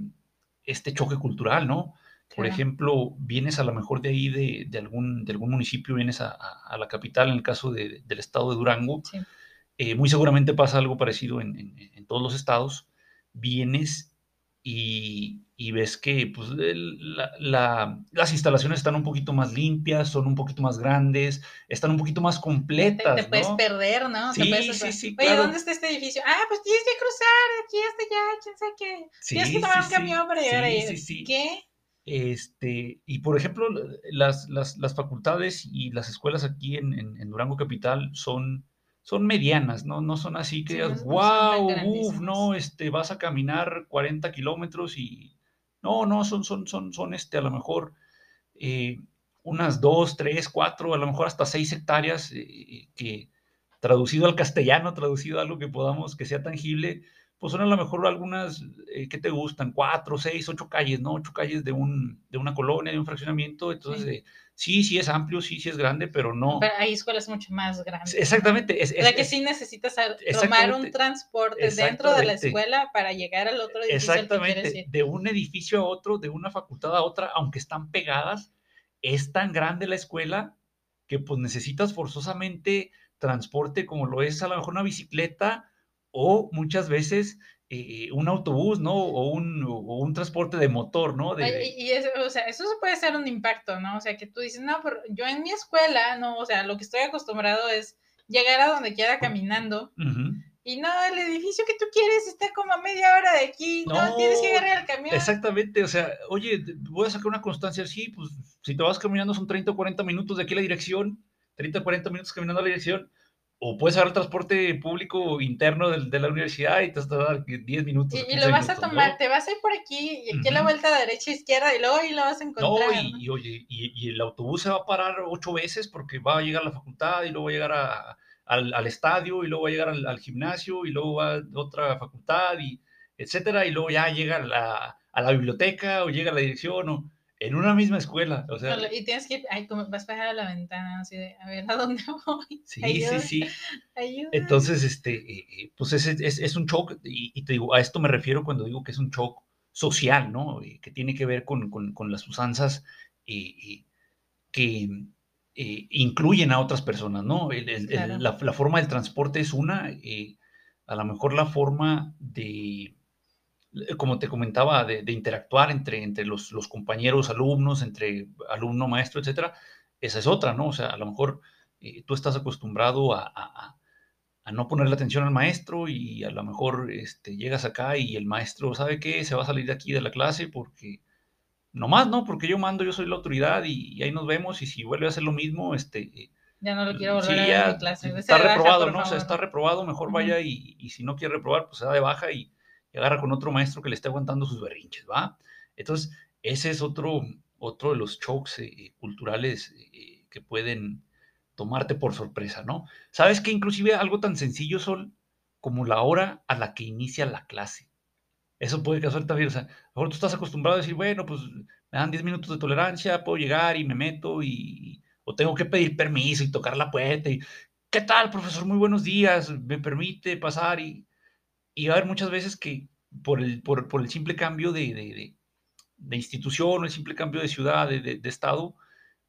este choque cultural, ¿no? Por Claro. ejemplo, vienes a lo mejor de ahí, de, de algún, de algún municipio, vienes a, a- a la capital, en el caso de- del estado de Durango, Sí. eh, muy seguramente pasa algo parecido en, en- en todos los estados, vienes y, y ves que pues, el- la- la- las instalaciones están un poquito más limpias, son un poquito más grandes, están un poquito más completas, te puedes ¿no? perder, ¿no? Sí, puedes- sí, sí, Oye, claro. ¿dónde está este edificio? Ah, pues tienes que cruzar de aquí hasta allá, quién sabe qué. tienes Sí, que tomar sí, un sí. camión para llegar ahí. sí, sí. ¿Qué? Este, y por ejemplo, las, las, las facultades y las escuelas aquí en, en- en Durango Capital son, son medianas, ¿no? No son así que Sí, digas, no- wow, uff, grandísimas". no, este, vas a caminar 40 kilómetros y... No, no, son, son, son, son, este, a lo mejor eh, unas dos, tres, cuatro, a lo mejor hasta seis hectáreas eh, que traducido al castellano, traducido a algo que podamos, que sea tangible, pues son a lo mejor algunas eh, que te gustan, cuatro, seis, ocho calles, ¿no? Ocho calles de, un, de una colonia, de un fraccionamiento, entonces Sí. eh, sí, sí es amplio, sí, sí es grande, pero no. Pero hay escuelas mucho más grandes. ¿no? Exactamente. Es, O sea es- que es- sí necesitas tomar un transporte dentro de la escuela para llegar al otro edificio Exactamente, de un edificio a otro, de una facultad a otra, aunque están pegadas, es tan grande la escuela que pues necesitas forzosamente transporte como lo es a lo mejor una bicicleta o muchas veces eh, un autobús, ¿no? O un, o un transporte de motor, ¿no? De, Y, eso, o sea, eso puede ser un impacto, ¿no? O sea, que tú dices, no, pero yo en mi escuela, no, o sea, lo que estoy acostumbrado es llegar a donde quiera caminando Ujú. y no, el edificio que tú quieres está como a media hora de aquí, no, No, tienes que agarrar el camión. Exactamente, o sea, oye, voy a sacar una constancia, sí, pues si te vas caminando son 30 o 40 minutos de aquí a la dirección, 30 o 40 minutos caminando a la dirección, o puedes agarrar el transporte público interno de, de, la universidad y te vas a dar 10 minutos. Y, y lo vas minutos, a tomar, ¿no? te vas a ir por aquí y aquí a la vuelta de derecha, izquierda y luego ahí lo vas a No, encontrar. y, y oye, y, y el autobús se va a parar ocho veces porque va a llegar a la facultad y luego va a llegar a- al, al estadio y luego va a llegar al, al gimnasio y luego va a otra facultad y etcétera y luego ya llega a la, a la biblioteca o llega a la dirección o en una misma escuela, o sea, y tienes que ir, ay, como vas a bajar a la ventana, así de, a ver, ¿a dónde voy? sí, ayuda, sí, sí. Ayuda. Entonces, este, eh, eh, pues es, es, es un shock, y, y te digo, a esto me refiero cuando digo que es un shock social, ¿no? Que tiene que ver con, con, con las usanzas eh, que eh, incluyen a otras personas, ¿no? El- el- el- Claro. la, la forma del transporte es una, eh, a lo mejor la forma de, como te comentaba, de, de interactuar entre, entre los, los compañeros, alumnos, entre alumno, maestro, etcétera, esa es otra, ¿no? O sea, a lo mejor eh, tú estás acostumbrado a, a- a- no ponerle atención al maestro y a lo mejor este, llegas acá y el maestro, ¿sabe qué? Se va a salir de aquí de la clase porque, nomás, ¿no? Porque yo mando, yo soy la autoridad y, y ahí nos vemos y si vuelve a hacer lo mismo, este, eh, Ya no lo quiero volver Sí, a ya clase. Se está baja, reprobado, por ¿no? O sea, favor. está reprobado, mejor Ujú. vaya y, y si no quiere reprobar, pues se da de baja y, y agarra con otro maestro que le esté aguantando sus berrinches, ¿va? Entonces, ese es otro, otro de los shocks eh, culturales eh, que pueden tomarte por sorpresa, ¿no? ¿Sabes que inclusive algo tan sencillo son como la hora a la que inicia la clase? Eso puede causar también, o sea, a lo mejor tú estás acostumbrado a decir, bueno, pues me dan 10 minutos de tolerancia, puedo llegar y me meto y, o tengo que pedir permiso y tocar la puerta y, ¿qué tal, profesor? Muy buenos días, me permite pasar y, y va a haber muchas veces que por el, por, por el simple cambio de, de, de, de institución el simple cambio de ciudad, de, estado,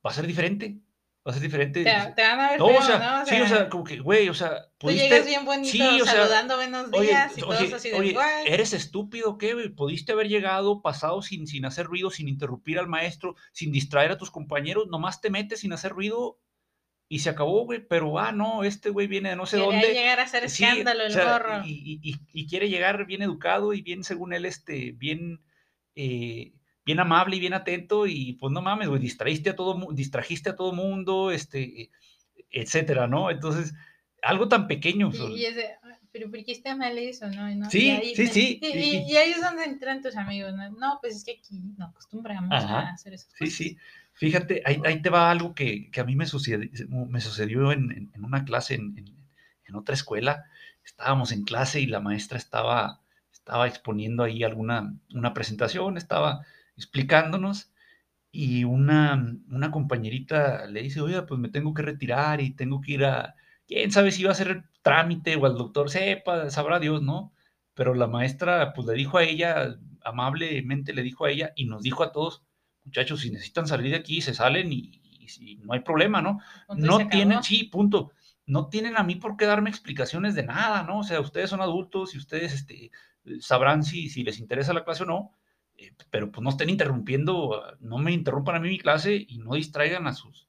va a ser diferente, va a ser diferente. Te, te van a ver No, feo, o sea, ¿no? O sí, o sea, como que, güey, o sea, tú pudiste... llegas bien bonito sí, o sea, saludando buenos Oye, días y todos oye, así de oye, "What?". ¿eres estúpido qué? güey? Pudiste haber llegado, pasado sin, sin hacer ruido, sin interrumpir al maestro, sin distraer a tus compañeros, nomás te metes sin hacer ruido y se acabó, güey. Pero, ah, no, este güey viene de no sé Quería dónde. llegar a hacer Sí, escándalo o el sea, gorro. y, y- y- y quiere llegar bien educado y bien, según él, este, bien, eh, bien amable y bien atento. Y pues no mames, güey, distraíste a todo, distrajiste a todo mundo, este, etcétera, ¿no? Entonces, algo tan pequeño. Y, y es de, "Ah, pero ¿por qué está mal eso? No, Sí, ahí, sí, sí, Y, ahí es donde entran tus amigos. No, No, pues es que aquí no acostumbramos Ajá. a hacer eso. Sí, sí. Fíjate, ahí, te va algo que, que a mí me sucedió, me sucedió en, en- una clase en, en- otra escuela. Estábamos en clase y la maestra estaba, estaba exponiendo ahí alguna una presentación, estaba explicándonos y una, una compañerita le dice, oiga, pues me tengo que retirar y tengo que ir a, quién sabe si iba a hacer trámite o al doctor, sepa, sabrá Dios, ¿no? Pero la maestra, pues le dijo a ella, amablemente le dijo a ella y nos dijo a todos, muchachos, si necesitan salir de aquí, se salen y, no hay problema, ¿no? No acabó. tienen, sí, punto. No tienen a mí por qué darme explicaciones de nada, ¿no? O sea, ustedes son adultos y ustedes este, sabrán si, si les interesa la clase o no, eh, pero pues no estén interrumpiendo, no me interrumpan a mí mi clase y no distraigan a sus,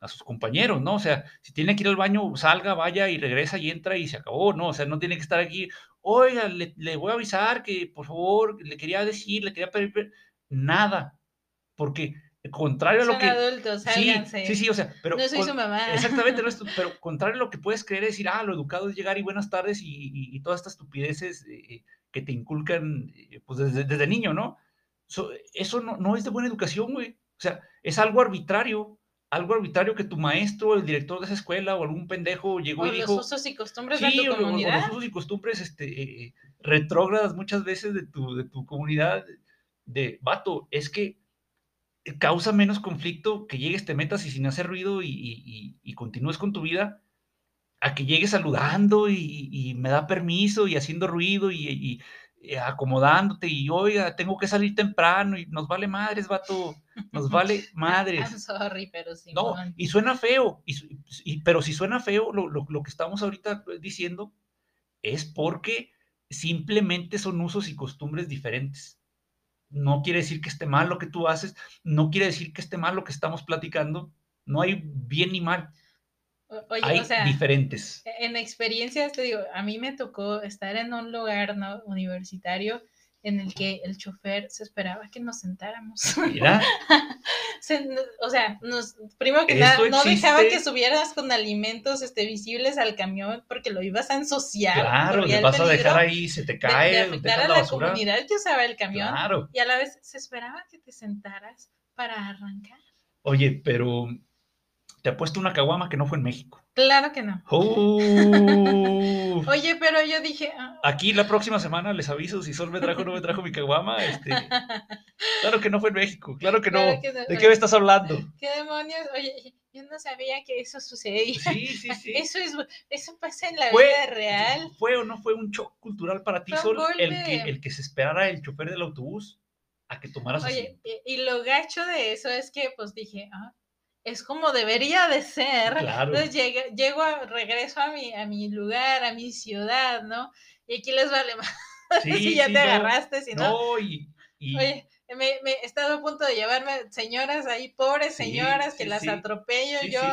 a sus compañeros, ¿no? O sea, si tiene que ir al baño, salga, vaya y regresa y entra y se acabó, ¿no? O sea, no tiene que estar aquí, oiga, le, le voy a avisar que por favor, le quería decir, le quería pedir, per-". nada, porque contrario a lo Son que... adultos, Sí, sí, sí, o sea, pero... no soy con- su mamá. Exactamente, no es tu- pero contrario a lo que puedes creer es decir, ah, lo educado es llegar y buenas tardes y, y- y todas estas estupideces eh, que te inculcan eh, pues desde, desde niño, ¿no? So, eso no, no es de buena educación, güey. O sea, es algo arbitrario, algo arbitrario que tu maestro, el director de esa escuela o algún pendejo llegó o y los dijo... usos y costumbres Sí, de tu o, o- o comunidad. los usos y costumbres este, eh, eh, retrógradas muchas veces de tu, de tu comunidad, de, vato, es que causa menos conflicto que llegues, te metas y sin hacer ruido y, y- y- continúes con tu vida, a que llegues saludando y, y me da permiso y haciendo ruido y, acomodándote y oiga, tengo que salir temprano y nos vale madres, vato, nos vale I'm madres. sorry, pero sí. No, y suena feo, pero si suena feo lo, lo- lo que estamos ahorita diciendo es porque simplemente son usos y costumbres diferentes. No quiere decir que esté mal lo que tú haces, no quiere decir que esté mal lo que estamos platicando. No hay bien ni mal, Oye, hay o sea, diferentes. en experiencias, te digo, a mí me tocó estar en un lugar ¿no? universitario en el que el chofer se esperaba que nos sentáramos. Mira, Se- o sea, nos, primero que nada, no dejaba que subieras con alimentos este, visibles al camión porque lo ibas a ensuciar. claro, le vas a dejar ahí, se te de- cae, de, afectar dejas a la la comunidad que usaba el camión. Claro. Y a la vez se esperaba que te sentaras para arrancar. Oye, pero te apuesto una caguama que no fue en México. Claro que no. Oye, pero yo dije, ah, Aquí la próxima semana les aviso si Sol me trajo o no me trajo mi caguama. Este... Claro que no fue en México, claro que no. Claro que no. ¿De qué me estás hablando? ¿qué demonios? Oye, yo no sabía que eso sucedía. Sí, sí, sí. Eso es, eso pasa en la Fue- vida real. ¿Fue o no fue un shock cultural para ti, Sol, el que, el que se esperara el chofer del autobús a que tomaras Oye, así? y, y lo gacho de eso es que pues dije, ah, es como debería de ser. Claro. Entonces llegué- llego, a, regreso a mi, a mi lugar, a mi ciudad, ¿no? Y aquí les vale más si ya sí, te no, agarraste, si no. No, y, y- Oye, me, me he estado a punto de llevarme señoras ahí, pobres Sí, señoras, que sí, las sí. atropello Sí, yo. sí.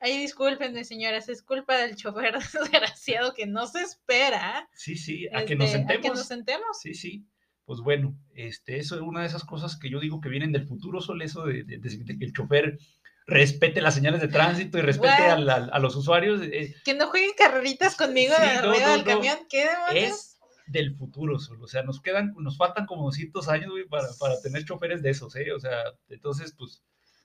Ahí discúlpenme, señoras, es culpa del chofer desgraciado que no se espera sí, sí, a que nos sentemos. que nos sentemos. Sí, sí. Pues bueno, este, eso es una de esas cosas que yo digo que vienen del futuro, Sol, eso de, de- de- de que el chofer respete las señales de tránsito y respete al- al- a, los usuarios. eh, Que no jueguen carreritas conmigo Sí, de no, arriba no, del no. camión. ¿Qué demonios? es del futuro, Sol. O sea, nos quedan, nos faltan como 200 años, güey, para, para tener choferes de esos, ¿eh? O sea, entonces, pues,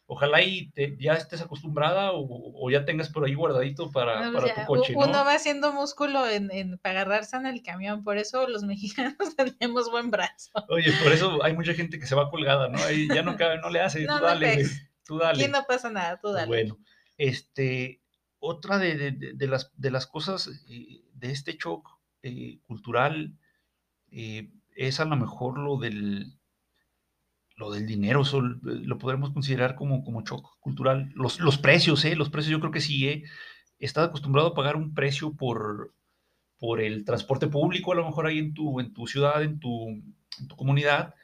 ojalá y te- ya estés acostumbrada o, o ya tengas por ahí guardadito para, No, pues para ya, tu coche, Uno ¿no? va haciendo músculo en, en, para agarrarse en el camión, por eso los mexicanos tenemos buen brazo. Oye, por eso hay mucha gente que se va colgada, ¿no? Ahí ya no cabe, no le hace, No, tú no dale, pegues. Tú dale. Aquí no pasa nada, tú Pues dale. Bueno, este, otra de, de- de- las, de las cosas eh, de este shock eh, cultural eh, es a lo mejor lo del, lo del dinero, eh, lo podremos considerar como, como shock cultural. Los, los precios, ¿eh? Los precios yo creo que sí, ¿eh? Estás acostumbrado a pagar un precio por, por el transporte público, a lo mejor ahí en tu, en tu ciudad, en tu, en tu comunidad,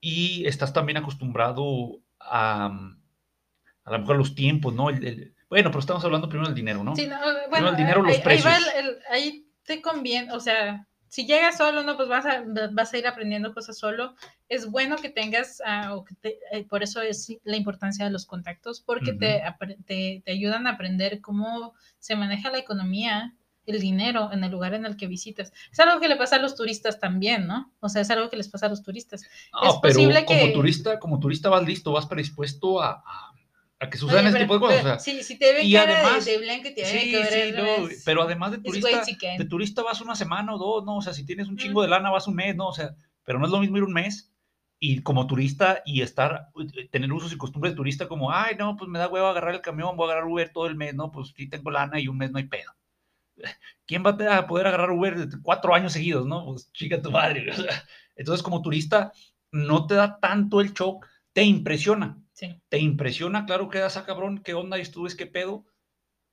y estás también acostumbrado a, a lo mejor los tiempos, ¿no? El- el- bueno, pero estamos hablando primero del dinero, ¿no? Sí, no, bueno, el dinero, los ahí, ahí va el- precios. ahí te conviene, o sea, si llegas solo, no, pues vas a, vas a ir aprendiendo cosas solo. Es bueno que tengas, ah, o que te- eh, por eso es la importancia de los contactos, porque te, apre- te, te ayudan a aprender cómo se maneja la economía, el dinero en el lugar en el que visitas. Es algo que le pasa a los turistas también, ¿no? O sea, es algo que les pasa a los turistas. No, es pero posible como que- turista, como turista vas listo, vas predispuesto a, a- a que sucedan ese tipo de cosas. pero o sea, si te ven y cara de- además- de, blanco y te sí, que sí, no, pero además de turista, de turista vas una semana o dos, ¿no? O sea, si tienes un chingo Mm. de lana, vas un mes, ¿no? O sea, pero no es lo mismo ir un mes y como turista y estar, tener usos y costumbres de turista como, ay, no, pues me da hueva agarrar el camión, voy a agarrar Uber todo el mes, ¿no? Pues sí tengo lana y un mes no hay pedo. ¿Quién va a poder agarrar Uber cuatro años seguidos, no? Pues chica tu madre. entonces, como turista, no te da tanto el shock, te impresiona, Sí. te impresiona, claro que das a cabrón, qué onda, y tú ves qué pedo,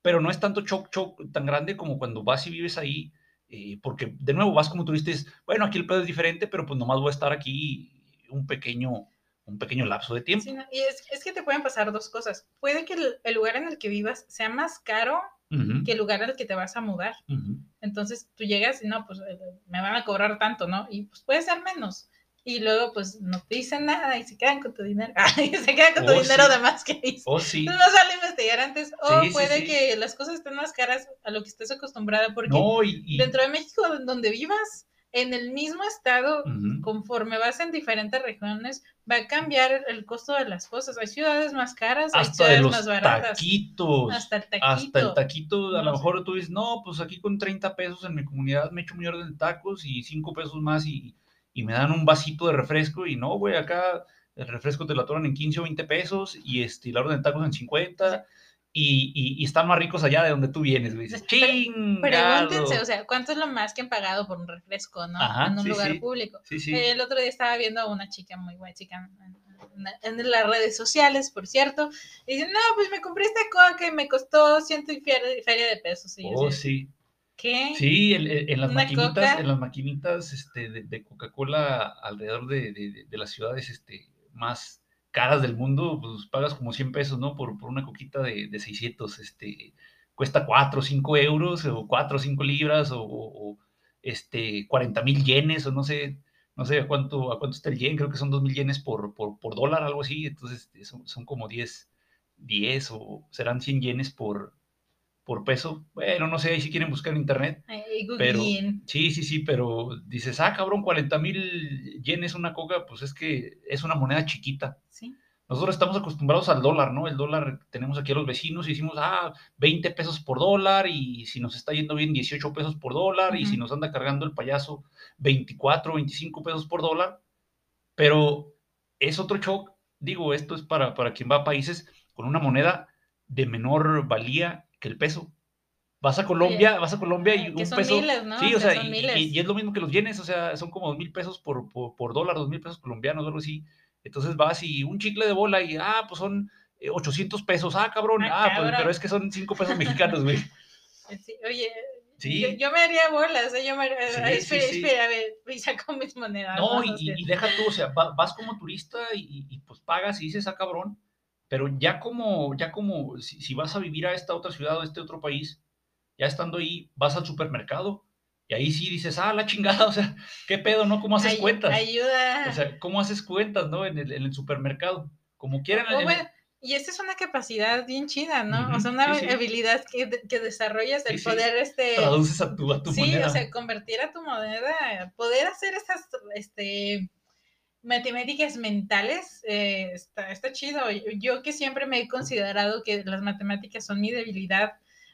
pero no es tanto shock, shock tan grande como cuando vas y vives ahí, eh, porque de nuevo vas como turista y dices, bueno, aquí el pedo es diferente, pero pues nomás voy a estar aquí un pequeño, un pequeño lapso de tiempo. Sí, no, y es, es que te pueden pasar dos cosas. Puede que el, el lugar en el que vivas sea más caro Ujú, que el lugar al que te vas a mudar. ujú. Entonces tú llegas y no, pues eh, me van a cobrar tanto, ¿no? Y pues puede ser menos. Y luego pues no te dicen nada y se quedan con tu dinero. Ay, se quedan con tu Oh, dinero sí. de más que dices. Oh, sí. Entonces más vale investigar antes. O Sí, puede que las cosas estén más caras a lo que estés acostumbrada porque No, y, y- dentro de México, donde vivas, en el mismo estado, conforme vas en diferentes regiones, va a cambiar el, costo de las cosas. Hay ciudades más caras, hay de ciudades los más baratas. taquitos. Hasta el taquito. Hasta el taquito, a No lo sé. mejor tú dices, no, pues aquí con 30 pesos en mi comunidad me echo mi orden de tacos y 5 pesos más y, y me dan un vasito de refresco y no, güey, acá el refresco te lo atoran en 15 o 20 pesos y, este, y la orden de tacos en 50 y, y- y están más ricos allá de donde tú vienes, güey. Dices, Pre- chingado. Pregúntense, o sea, ¿cuánto es lo más que han pagado por un refresco, no? Ajá, en un sí, lugar sí. público. Sí. El otro día estaba viendo a una chica muy buena chica en, en las redes sociales, por cierto, y dice, no, pues me compré esta coca y me costó ciento y feria, de pesos. Y oh, sí. ¿Qué? Sí, en las ¿Una maquinitas, coca? en las maquinitas este, de, de Coca-Cola alrededor de, de- de- de las ciudades este, más caras del mundo, pues pagas como 100 pesos, ¿no? Por, por una coquita de, de 600, este, cuesta 4 o 5 euros, o 4 o 5 libras, o, o- o, este, 40 mil yenes, o no sé, no sé a cuánto, a cuánto está el yen, creo que son 2.000 yenes por, por, por, dólar, algo así, entonces son, son como 10, 10 o serán 100 yenes por, por peso. Bueno, no sé, ahí si quieren buscar en internet. pero, sí, sí, sí, pero dices, ah, cabrón, 40 mil yenes una coca, pues es que es una moneda chiquita. Sí. Nosotros estamos acostumbrados al dólar, ¿no? El dólar, tenemos aquí a los vecinos y decimos, ah, 20 pesos por dólar y si nos está yendo bien, 18 pesos por dólar y si nos anda cargando el payaso, 24, 25 pesos por dólar. Pero es otro shock. Digo, esto es para, para quien va a países con una moneda de menor valía que el peso. Vas a Colombia, vas a Colombia y un son peso. Miles, ¿no? Sí, o sea, y, es lo mismo que los yenes, o sea, son como dos mil pesos por, por, dólar, dos mil pesos colombianos, algo así. Entonces vas y un chicle de bola y, ah, pues son 800 eh, pesos. Ah, cabrón. Ah, ah Pues, pero es que son 5 pesos mexicanos, güey. Sí, oye, sí. Yo, me haría bolas, ¿eh? yo me haría, sí, espera, a ver, y saco mis monedas. No, y, deja tú, o sea, vas, como turista y, pues pagas y dices, ah, cabrón, pero ya como, ya como, si, si, vas a vivir a esta otra ciudad o a este otro país, ya estando ahí, vas al supermercado y ahí sí dices, ah, la chingada, o sea, ¿qué pedo, no? ¿Cómo haces cuentas? Ayuda. O sea, ¿cómo haces cuentas, no? En el, en el supermercado. Como quieran. y esta es una capacidad bien chida, ¿no? o sea, una habilidad que, que, desarrollas el poder, este... Traduces a tu, a tu moneda. Sí, o sea, convertir a tu moneda, poder hacer estas, este... Matemáticas mentales, eh, está, está chido. Yo que siempre me he considerado que las matemáticas son mi debilidad,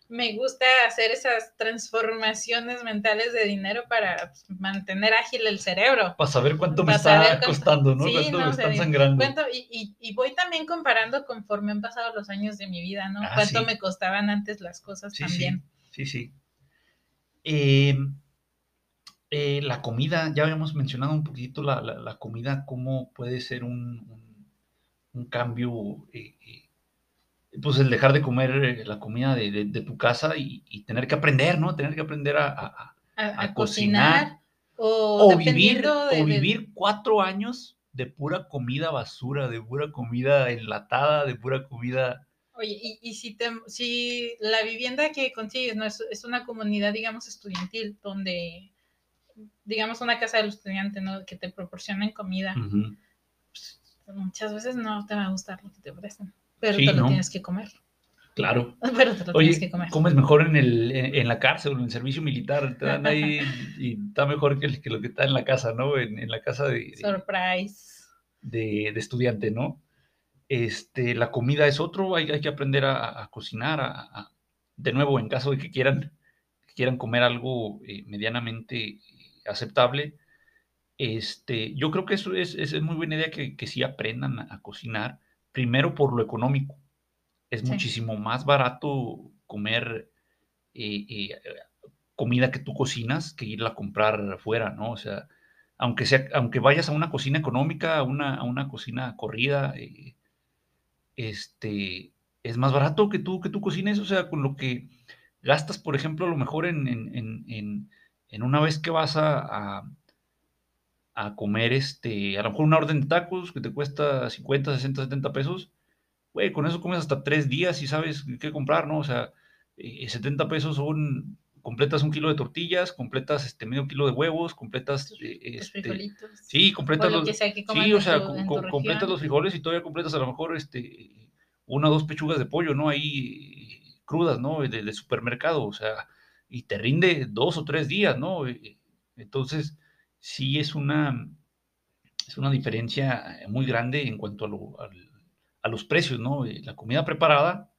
me gusta hacer esas transformaciones mentales de dinero para pues, mantener ágil el cerebro. Para saber cuánto me está costando, ¿no? cuánto me están sangrando. y, voy también comparando conforme han pasado los años de mi vida, ¿no? Ah, cuánto me costaban antes las cosas también. Sí, sí. Em, eh, la comida, ya habíamos mencionado un poquito la, comida, cómo puede ser un, un, cambio eh, eh, pues el dejar de comer eh, la comida de, tu casa y, tener que aprender, ¿no? Tener que aprender a, cocinar, o, vivir, o vivir cuatro años de pura comida basura, de pura comida enlatada, de pura comida... Oye, y, si, te, si la vivienda que consigues no es, una comunidad, digamos, estudiantil, donde, digamos, una casa del estudiante, ¿no? Que te proporcionen comida, pues, muchas veces no te va a gustar lo que te ofrecen. Pero te lo tienes que comer. Claro. Pero te lo tienes que comer. Comes mejor en, el, en, la cárcel o en el servicio militar. Te dan ahí y está mejor que, lo que está en la casa, ¿no? En, la casa de. Surprise. De, estudiante, ¿no? Este, la comida es otro, hay, hay que aprender a, cocinar, a, de nuevo, en caso de que quieran, quieran comer algo eh, medianamente aceptable, este, yo creo que eso es, es muy buena idea que, que sí aprendan a, cocinar primero por lo económico. Es muchísimo más barato comer eh, eh, comida que tú cocinas que irla a comprar afuera, ¿no? O sea, aunque, sea, aunque vayas a una cocina económica, a una, a una cocina corrida, eh, este, es más barato que tú, que tú cocines, o sea, con lo que gastas, por ejemplo, a lo mejor en, en, una vez que vas a a comer, este, a lo mejor una orden de tacos que te cuesta 50, 60, 70 pesos, güey, con eso comes hasta tres días y sabes qué comprar, ¿no? O sea, 70 eh, pesos son, completas un kilo de tortillas, completas este medio kilo de huevos, completas, eh, este, sí, completas los, sí, o sea, completas los frijoles y todavía completas a lo mejor, este, una o dos pechugas de pollo, ¿no? Ahí crudas, ¿no? De, supermercado, o sea, y te rinde dos o tres días, ¿no? Eh, entonces, sí es una, es una diferencia muy grande en cuanto a, los precios, ¿no? La comida preparada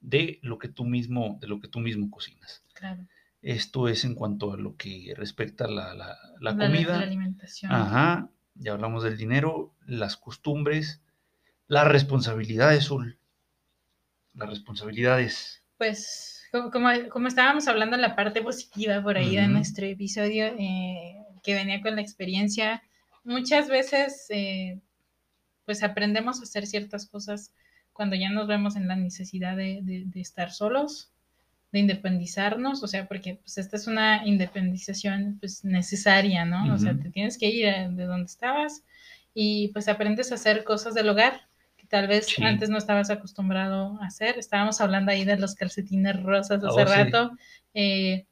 de lo que tú mismo, de lo que tú mismo cocinas. Claro. Esto es en cuanto a lo que respecta a la, la, comida. La alimentación. Ajá. Ya hablamos del dinero, las costumbres, las responsabilidades, Sol. Las responsabilidades. Pues, como, estábamos hablando en la parte positiva por ahí de nuestro episodio, eh, que venía con la experiencia. Muchas veces, eh, pues aprendemos a hacer ciertas cosas cuando ya nos vemos en la necesidad de, estar solos, de independizarnos, o sea, porque pues esta es una independización pues necesaria, ¿no? O sea, te tienes que ir de donde estabas y pues aprendes a hacer cosas del hogar que tal vez antes no estabas acostumbrado a hacer. Estábamos hablando ahí de los calcetines rosas hace oh, rato. Eh,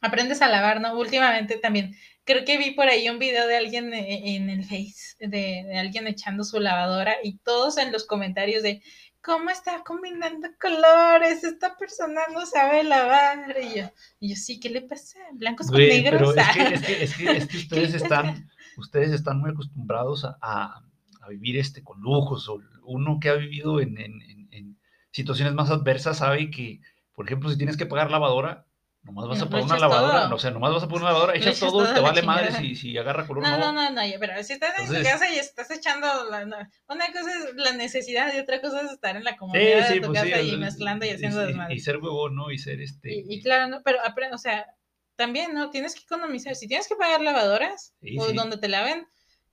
aprendes a lavar, ¿no? Últimamente también. Creo que vi por ahí un video de alguien e, en el Face, de, de alguien echando su lavadora y todos en los comentarios de ¿cómo está combinando colores? Esta persona no sabe lavar. Y yo, y yo sí, ¿qué le pasa? Blancos con negros. es que, es que, es que, es que ustedes ¿Qué están, ustedes están muy acostumbrados a, a- a vivir este con lujos. O uno que ha vivido en, en- en- situaciones más adversas sabe que, por ejemplo, si tienes que pagar lavadora, nomás vas No, a lo poner una lavadora, todo. no, o sea, nomás vas a poner una lavadora, echas todo, todo te vale madre si, si agarra color No, no. no, no, pero si estás en tu Entonces- casa y estás echando, la- no, una cosa es la necesidad y otra cosa es estar en la comodidad Sí, sí, de tu pues sí. casa y el- mezclando y haciendo y, desmadre. y ser huevón, ¿no? Y ser este. Y, y claro, ¿no? pero o sea, también, ¿no? Tienes que economizar. Si tienes que pagar lavadoras Sí, o sí. donde te laven,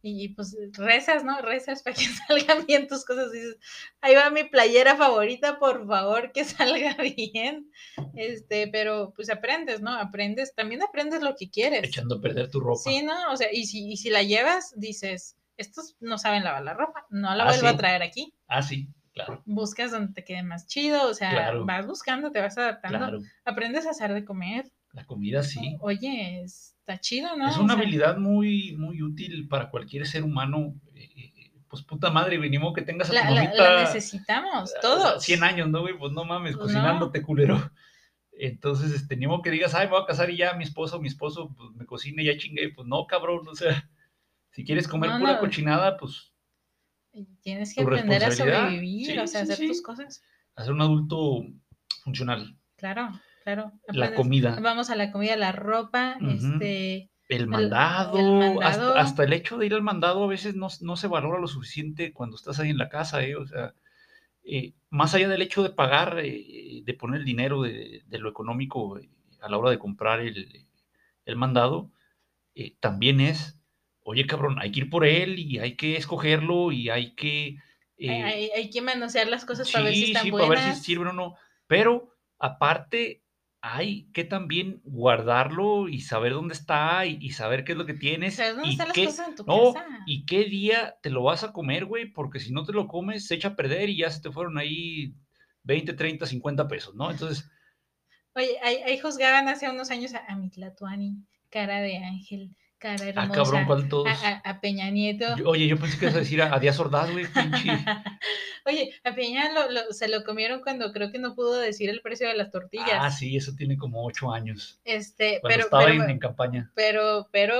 y, pues rezas, ¿no? Rezas para que salgan bien tus cosas. Dices, ahí va mi playera favorita, por favor, que salga bien. Este, pero pues aprendes, ¿no? Aprendes, también aprendes lo que quieres. echando a perder tu ropa. Sí, ¿no? O sea, y si, y si la llevas, dices, estos no saben lavar la ropa, no la Ah, vuelvo sí. a traer aquí. Ah, sí, claro, Buscas donde te quede más chido, o sea, Claro. vas buscando, te vas adaptando, claro. aprendes a hacer de comer. La comida sí. Oye, está chido, ¿no? Es O una sea, habilidad muy, muy útil para cualquier ser humano. eh, Pues puta madre, güey, ni modo que tengas a tu La, la- la mamita necesitamos, todos. 100 años, ¿no, güey? Pues no mames, Pues no. cocinándote, culero. Entonces, este, ni modo que digas, ay, me voy a casar y ya mi esposo, mi esposo, pues me cocina y ya chingué. Pues no, cabrón, o sea, si quieres comer No, pura no. cochinada, pues Tienes que tu aprender a sobrevivir, Sí, o sea, sí, hacer sí. tus cosas. hacer un adulto funcional. Claro, claro. La comida, Vamos a la comida, la ropa, este, el el mandado, mandado. Hasta, hasta el hecho de ir al mandado a veces no, no se valora lo suficiente cuando estás ahí en la casa, ¿eh? O sea, eh, más allá del hecho de pagar, eh, de poner el dinero de, de lo económico eh, a la hora de comprar el, el mandado, también es, oye cabrón, hay que ir por él y hay que escogerlo y hay que... hay, que manosear las cosas para ver si están sí, buenas. para ver si sirven o no. Pero aparte, hay que también guardarlo y saber dónde está y, y saber qué es lo que tienes. ¿Sabes dónde y están las qué- cosas en tu no, casa? y qué día te lo vas a comer, güey, porque si no te lo comes, se echa a perder y ya se te fueron ahí 20, 30, 50 pesos, ¿no? Entonces, Oye, ahí, ahí juzgaban hace unos años a, a mi Tlatuani, cara de ángel, cara hermosa. ah, cabrón, ¿cuál todos? a, a- a Peña Nieto. Yo- oye, yo pensé que ibas a decir a, a Díaz Ordaz, güey, pinche. Oye, a Peña lo- lo- se lo comieron cuando creo que no pudo decir el precio de las tortillas. Ah, sí, eso tiene como ocho años. Este, pero, estaba pero, en, en campaña. pero, pero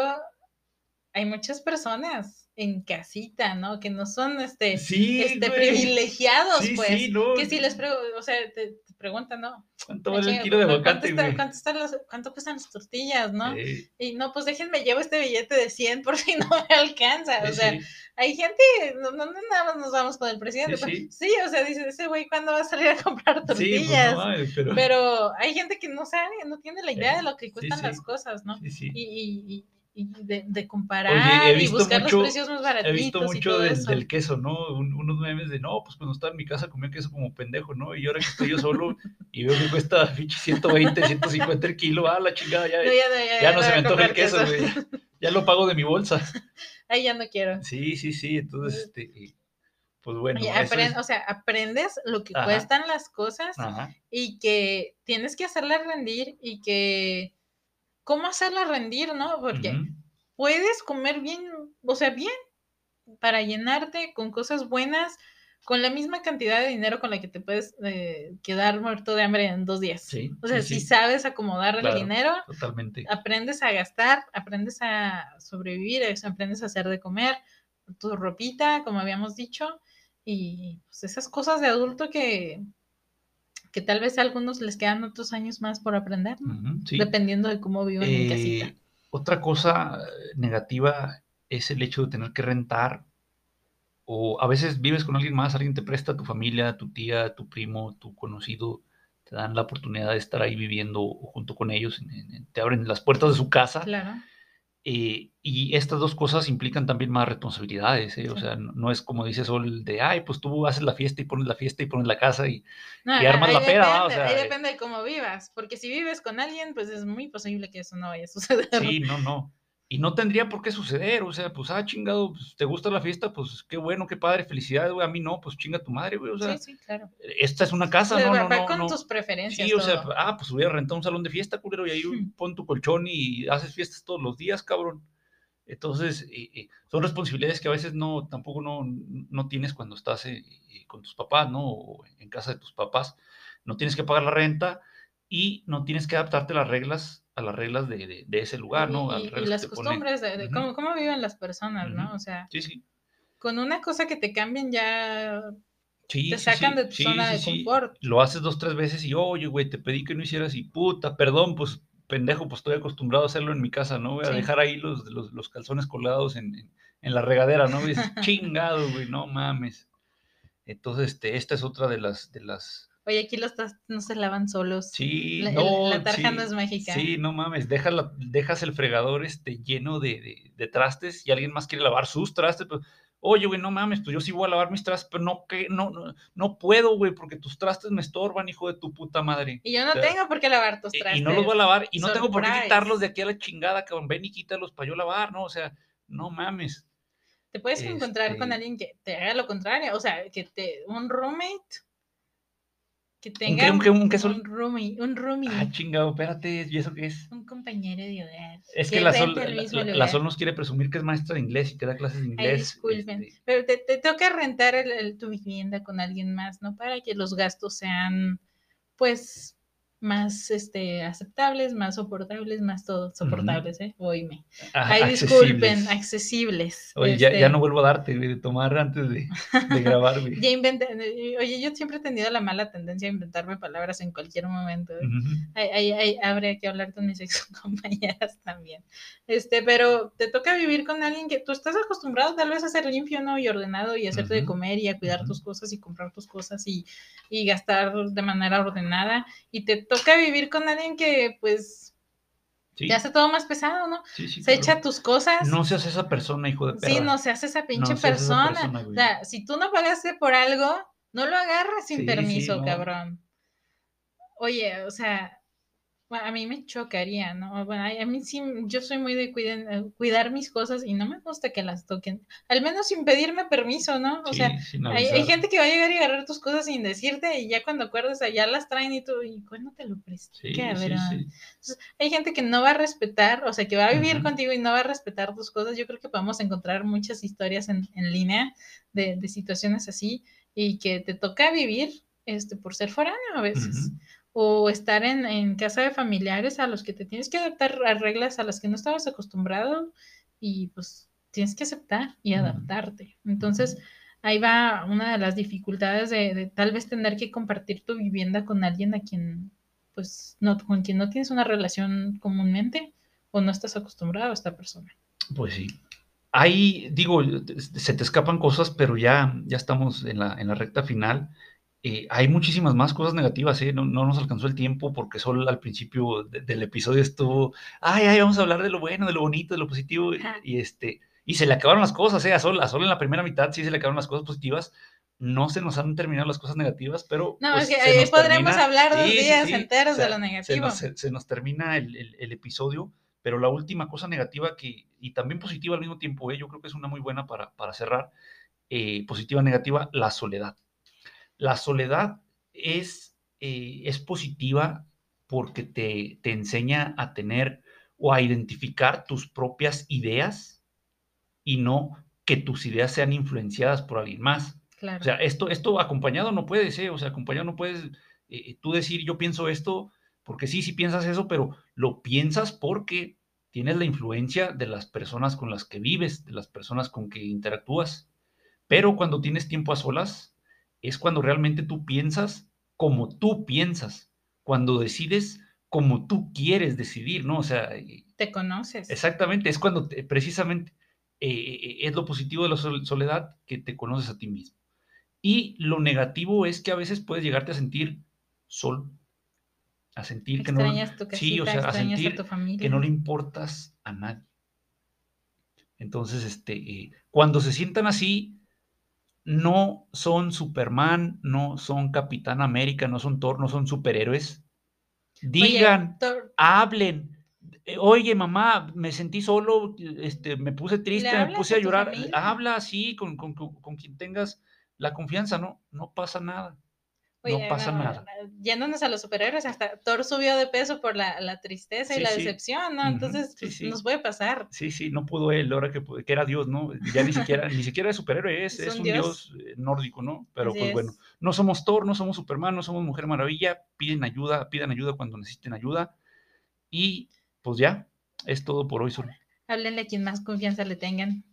hay muchas personas en casita, ¿no? Que no son este, Sí, este privilegiados, Sí, pues. sí, no. Que si les pregunto, o sea, te, te preguntan, ¿no? ¿Cuánto vale el kilo de ¿cu- aguacate, ¿cuánto, están ¿Cuánto cuestan las tortillas, no? Y no, pues déjenme, llevo este billete de 100 por si no me alcanza. O sea, sí. hay gente, no, no, nada más nos vamos con el presidente. Sí, sí, o sea, dice, ese güey, ¿cuándo va a salir a comprar pues, tortillas? no pero, Pero hay gente que no sabe, no tiene la idea de lo que cuestan las cosas, ¿no? Y, y, y- y de, de comparar Oye, he y visto buscar mucho- los precios más He baratitos visto y mucho todo del, eso. del queso, ¿no? Un- unos memes de, no, pues cuando estaba en mi casa comía queso como pendejo, ¿no? Y ahora que estoy yo solo y veo que cuesta pinche 120, 150 el kilo, ah, la chingada, ya, No, ya, ya, ya no se me antoja el queso, güey. Ya lo pago de mi bolsa. Ahí ya no quiero. Sí, sí, sí, entonces, este, pues bueno. Oye, eso apren- es- O sea, aprendes lo que Ajá. cuestan las cosas Ajá, y que tienes que hacerlas rendir y que cómo hacerlas rendir, ¿no? Porque puedes comer bien, o sea, bien, para llenarte con cosas buenas, con la misma cantidad de dinero con la que te puedes eh, quedar muerto de hambre en dos días. Sí, o sea, sí, si sí. sabes acomodar Claro. el dinero, totalmente. aprendes a gastar, aprendes a sobrevivir, es- aprendes a hacer de comer, tu ropita, como habíamos dicho, y pues esas cosas de adulto que, que tal vez a algunos les quedan otros años más por aprender, ¿no? Ujú, sí. dependiendo de cómo viven en casita. Eh, otra cosa eh, negativa es el hecho de tener que rentar o a veces vives con alguien más, alguien te presta, tu familia, tu tía, tu primo, tu conocido, te dan la oportunidad de estar ahí viviendo junto con ellos, te abren las puertas de su casa Claro. Eh, y estas dos cosas implican también más responsabilidades, ¿eh? o sea, no, no es como dice Sol de, ay, pues tú haces la fiesta y pones la fiesta y pones la casa y No, y armas la pera, ¿va? O depende, sea, ahí eh. depende de cómo vivas, porque si vives con alguien, pues es muy posible que eso no vaya a suceder. sí, no, no. Y no tendría por qué suceder, o sea, pues, ah, chingado, pues, te gusta la fiesta, pues, qué bueno, qué padre, felicidades, güey, a mí no, pues, chinga tu madre, güey, o sea. Sí, sí, claro. Esta es una casa, Pues no, va- no, no. con no. tus preferencias. Sí, o sea, ah, pues hubiera rentado un salón de fiesta, culero, y ahí Hmm. pon tu colchón y haces fiestas todos los días, cabrón. Entonces, eh, eh, son responsabilidades que a veces no, tampoco no, no tienes cuando estás eh, eh, con tus papás, ¿no? O en casa de tus papás. No tienes que pagar la renta y no tienes que adaptarte a las reglas, a las reglas de, de- de ese lugar, ¿no? A Y, las costumbres de, cómo, cómo viven las personas, ¿no? O sea, Sí, sí. con una cosa que te cambien ya Sí, te sacan sí, de tu sí, zona de sí. confort. Lo haces dos, tres veces y, oye, güey, te pedí que no hicieras y puta, perdón, pues pendejo, pues estoy acostumbrado a hacerlo en mi casa, ¿no? Voy a dejar ahí los, los, los calzones colgados en, en, en la regadera, ¿no? Y dices, chingado, güey, no mames. Entonces, este, esta es otra de las, de las, Oye, aquí los trastes no se lavan solos. sí, La- no, la tarja sí, no es mágica. Sí, no mames, deja la- dejas el fregador este, lleno de, de, de trastes y alguien más quiere lavar sus trastes, pues, oye, güey, no mames, pues yo sí voy a lavar mis trastes, pero no, que, no, no, no puedo, güey, porque tus trastes me estorban, hijo de tu puta madre. Y yo no tengo por qué lavar tus trastes. Y no los voy a lavar y no tengo por qué quitarlos de aquí a la chingada, cabrón. Ven y quítalos para yo lavar, ¿no? O sea, no mames. Te puedes encontrar con Este- alguien que te haga lo contrario, o sea, que te un roommate que ¿Un tenga un un roomie, un roomie, Ah, chingado, espérate, ¿y eso qué es? un compañero de hogar. Es que la Sol, la. Sol nos quiere presumir que es maestra de inglés y que da clases de Ay, inglés. disculpen. este, Pero te, te toca rentar el- el- tu vivienda con alguien más, ¿no? Para que los gastos sean, pues, más este, aceptables, más soportables, más todo soportables, ¿eh? Oíme. ah, Ay, disculpen, accesibles. Oye, ya, ya este, no vuelvo a darte, de tomar antes de, de grabar, güey. Ya inventé, eh, oye, yo siempre he tenido la mala tendencia a inventarme palabras en cualquier momento. ¿eh? Ujú. Ahí, ahí- ahí habría que hablar con mis ex compañeras también. Este, pero te toca vivir con alguien que tú estás acostumbrado tal vez a ser limpio, ¿no? Y ordenado y hacerte de Ujú. comer y a cuidar tus cosas y comprar tus cosas y, y gastar de manera ordenada. Y te toca vivir con alguien que, pues, Sí, te hace todo más pesado, ¿no? sí, sí, Se claro. echa tus cosas. No seas esa persona, hijo de perra. Sí, no se hace esa pinche No seas esa persona. o sea, si tú no pagaste por algo, no lo agarras sin permiso, no. cabrón. Oye, o sea, bueno, a mí me chocaría, ¿no? Bueno, a mí sí, yo soy muy de cuiden- eh, cuidar mis cosas y no me gusta que las toquen. Al menos sin pedirme permiso, ¿no? O Sí, sea, hay, gente que va a llegar y agarrar tus cosas sin decirte y ya cuando acuerdas allá las traen y tú, ¿y cuándo te lo presté? Sí, sí. Entonces, hay gente que no va a respetar, o sea, que va a vivir contigo y no va a respetar tus cosas. Yo creo que podemos encontrar muchas historias en, en línea de, de situaciones así y que te toca vivir este, por ser foráneo a veces. O estar en, en casa de familiares a los que te tienes que adaptar a reglas a las que no estabas acostumbrado y pues tienes que aceptar y adaptarte. Entonces, ahí va una de las dificultades de, de tal vez tener que compartir tu vivienda con alguien a quien, pues, no, con quien no tienes una relación comúnmente o no estás acostumbrado a esta persona. Pues sí. Ahí, digo, se te escapan cosas, pero ya, ya estamos en la, en la recta final. Eh, hay muchísimas más cosas negativas, ¿eh? No, no nos alcanzó el tiempo porque solo al principio de- del episodio estuvo, ay, ay, vamos a hablar de lo bueno, de lo bonito, de lo positivo, y, este, y se le acabaron las cosas, ¿eh? A Sol, a Sol en la primera mitad sí se le acabaron las cosas positivas, no se nos han terminado las cosas negativas, pero... No, pues, es que se ahí nos podremos termina- hablar dos Sí, días sí. enteros O sea, de lo se negativo. nos, se- se nos termina el, el- el episodio, pero la última cosa negativa que, y también positiva al mismo tiempo, ¿eh? yo creo que es una muy buena para, para cerrar, eh, positiva, negativa, la soledad. La soledad es, eh, es positiva porque te, te enseña a tener o a identificar tus propias ideas y no que tus ideas sean influenciadas por alguien más. Claro. O sea, esto, esto acompañado no puedes, ¿eh? O sea, acompañado no puedes eh, tú decir yo pienso esto, porque sí, sí piensas eso, pero lo piensas porque tienes la influencia de las personas con las que vives, de las personas con que interactúas. Pero cuando tienes tiempo a solas, es cuando realmente tú piensas como tú piensas, cuando decides como tú quieres decidir, ¿no? O sea, eh, te conoces. Exactamente, es cuando te- precisamente eh, es lo positivo de la sol- soledad que te conoces a ti mismo. Y lo negativo es que a veces puedes llegarte a sentir solo, a sentir que no, Extrañas tu casita, sí, o sea, a sentir a que no le importas a nadie. Entonces, este, eh, cuando se sientan así, no son Superman, no son Capitán América, no son Thor, no son superhéroes. Digan, hablen, eh, oye, mamá, me sentí solo, este, me puse ¿Le triste, me puse a llorar. Habla así con con con con quien tengas la confianza, ¿no? No pasa nada. No pasa no, nada. yéndonos a los superhéroes, hasta Thor subió de peso por la, la tristeza y la sí. decepción, ¿no? Entonces, sí. nos puede pasar. Sí, sí, no pudo él, ahora que, que era Dios, ¿no? Ya ni siquiera, ni siquiera es superhéroe, es, Es un dios. dios, eh, nórdico, ¿no? Pero Así pues bueno, no somos Thor, no somos Superman, no somos Mujer Maravilla, piden ayuda, pidan ayuda cuando necesiten ayuda. Y pues ya, es todo por hoy, Sol. Háblenle a quien más confianza le tengan.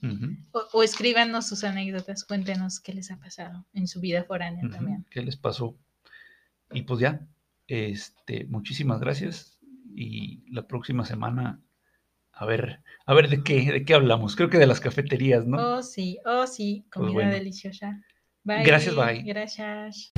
O, o escríbanos sus anécdotas, cuéntenos qué les ha pasado en su vida foránea también. ¿Qué les pasó? Y pues ya, este, muchísimas gracias. Y la próxima semana, a ver, a ver de qué, de qué hablamos. Creo que de las cafeterías, ¿no? Oh, sí, oh, sí, comida bueno. deliciosa. Bye. Gracias, bye. Gracias.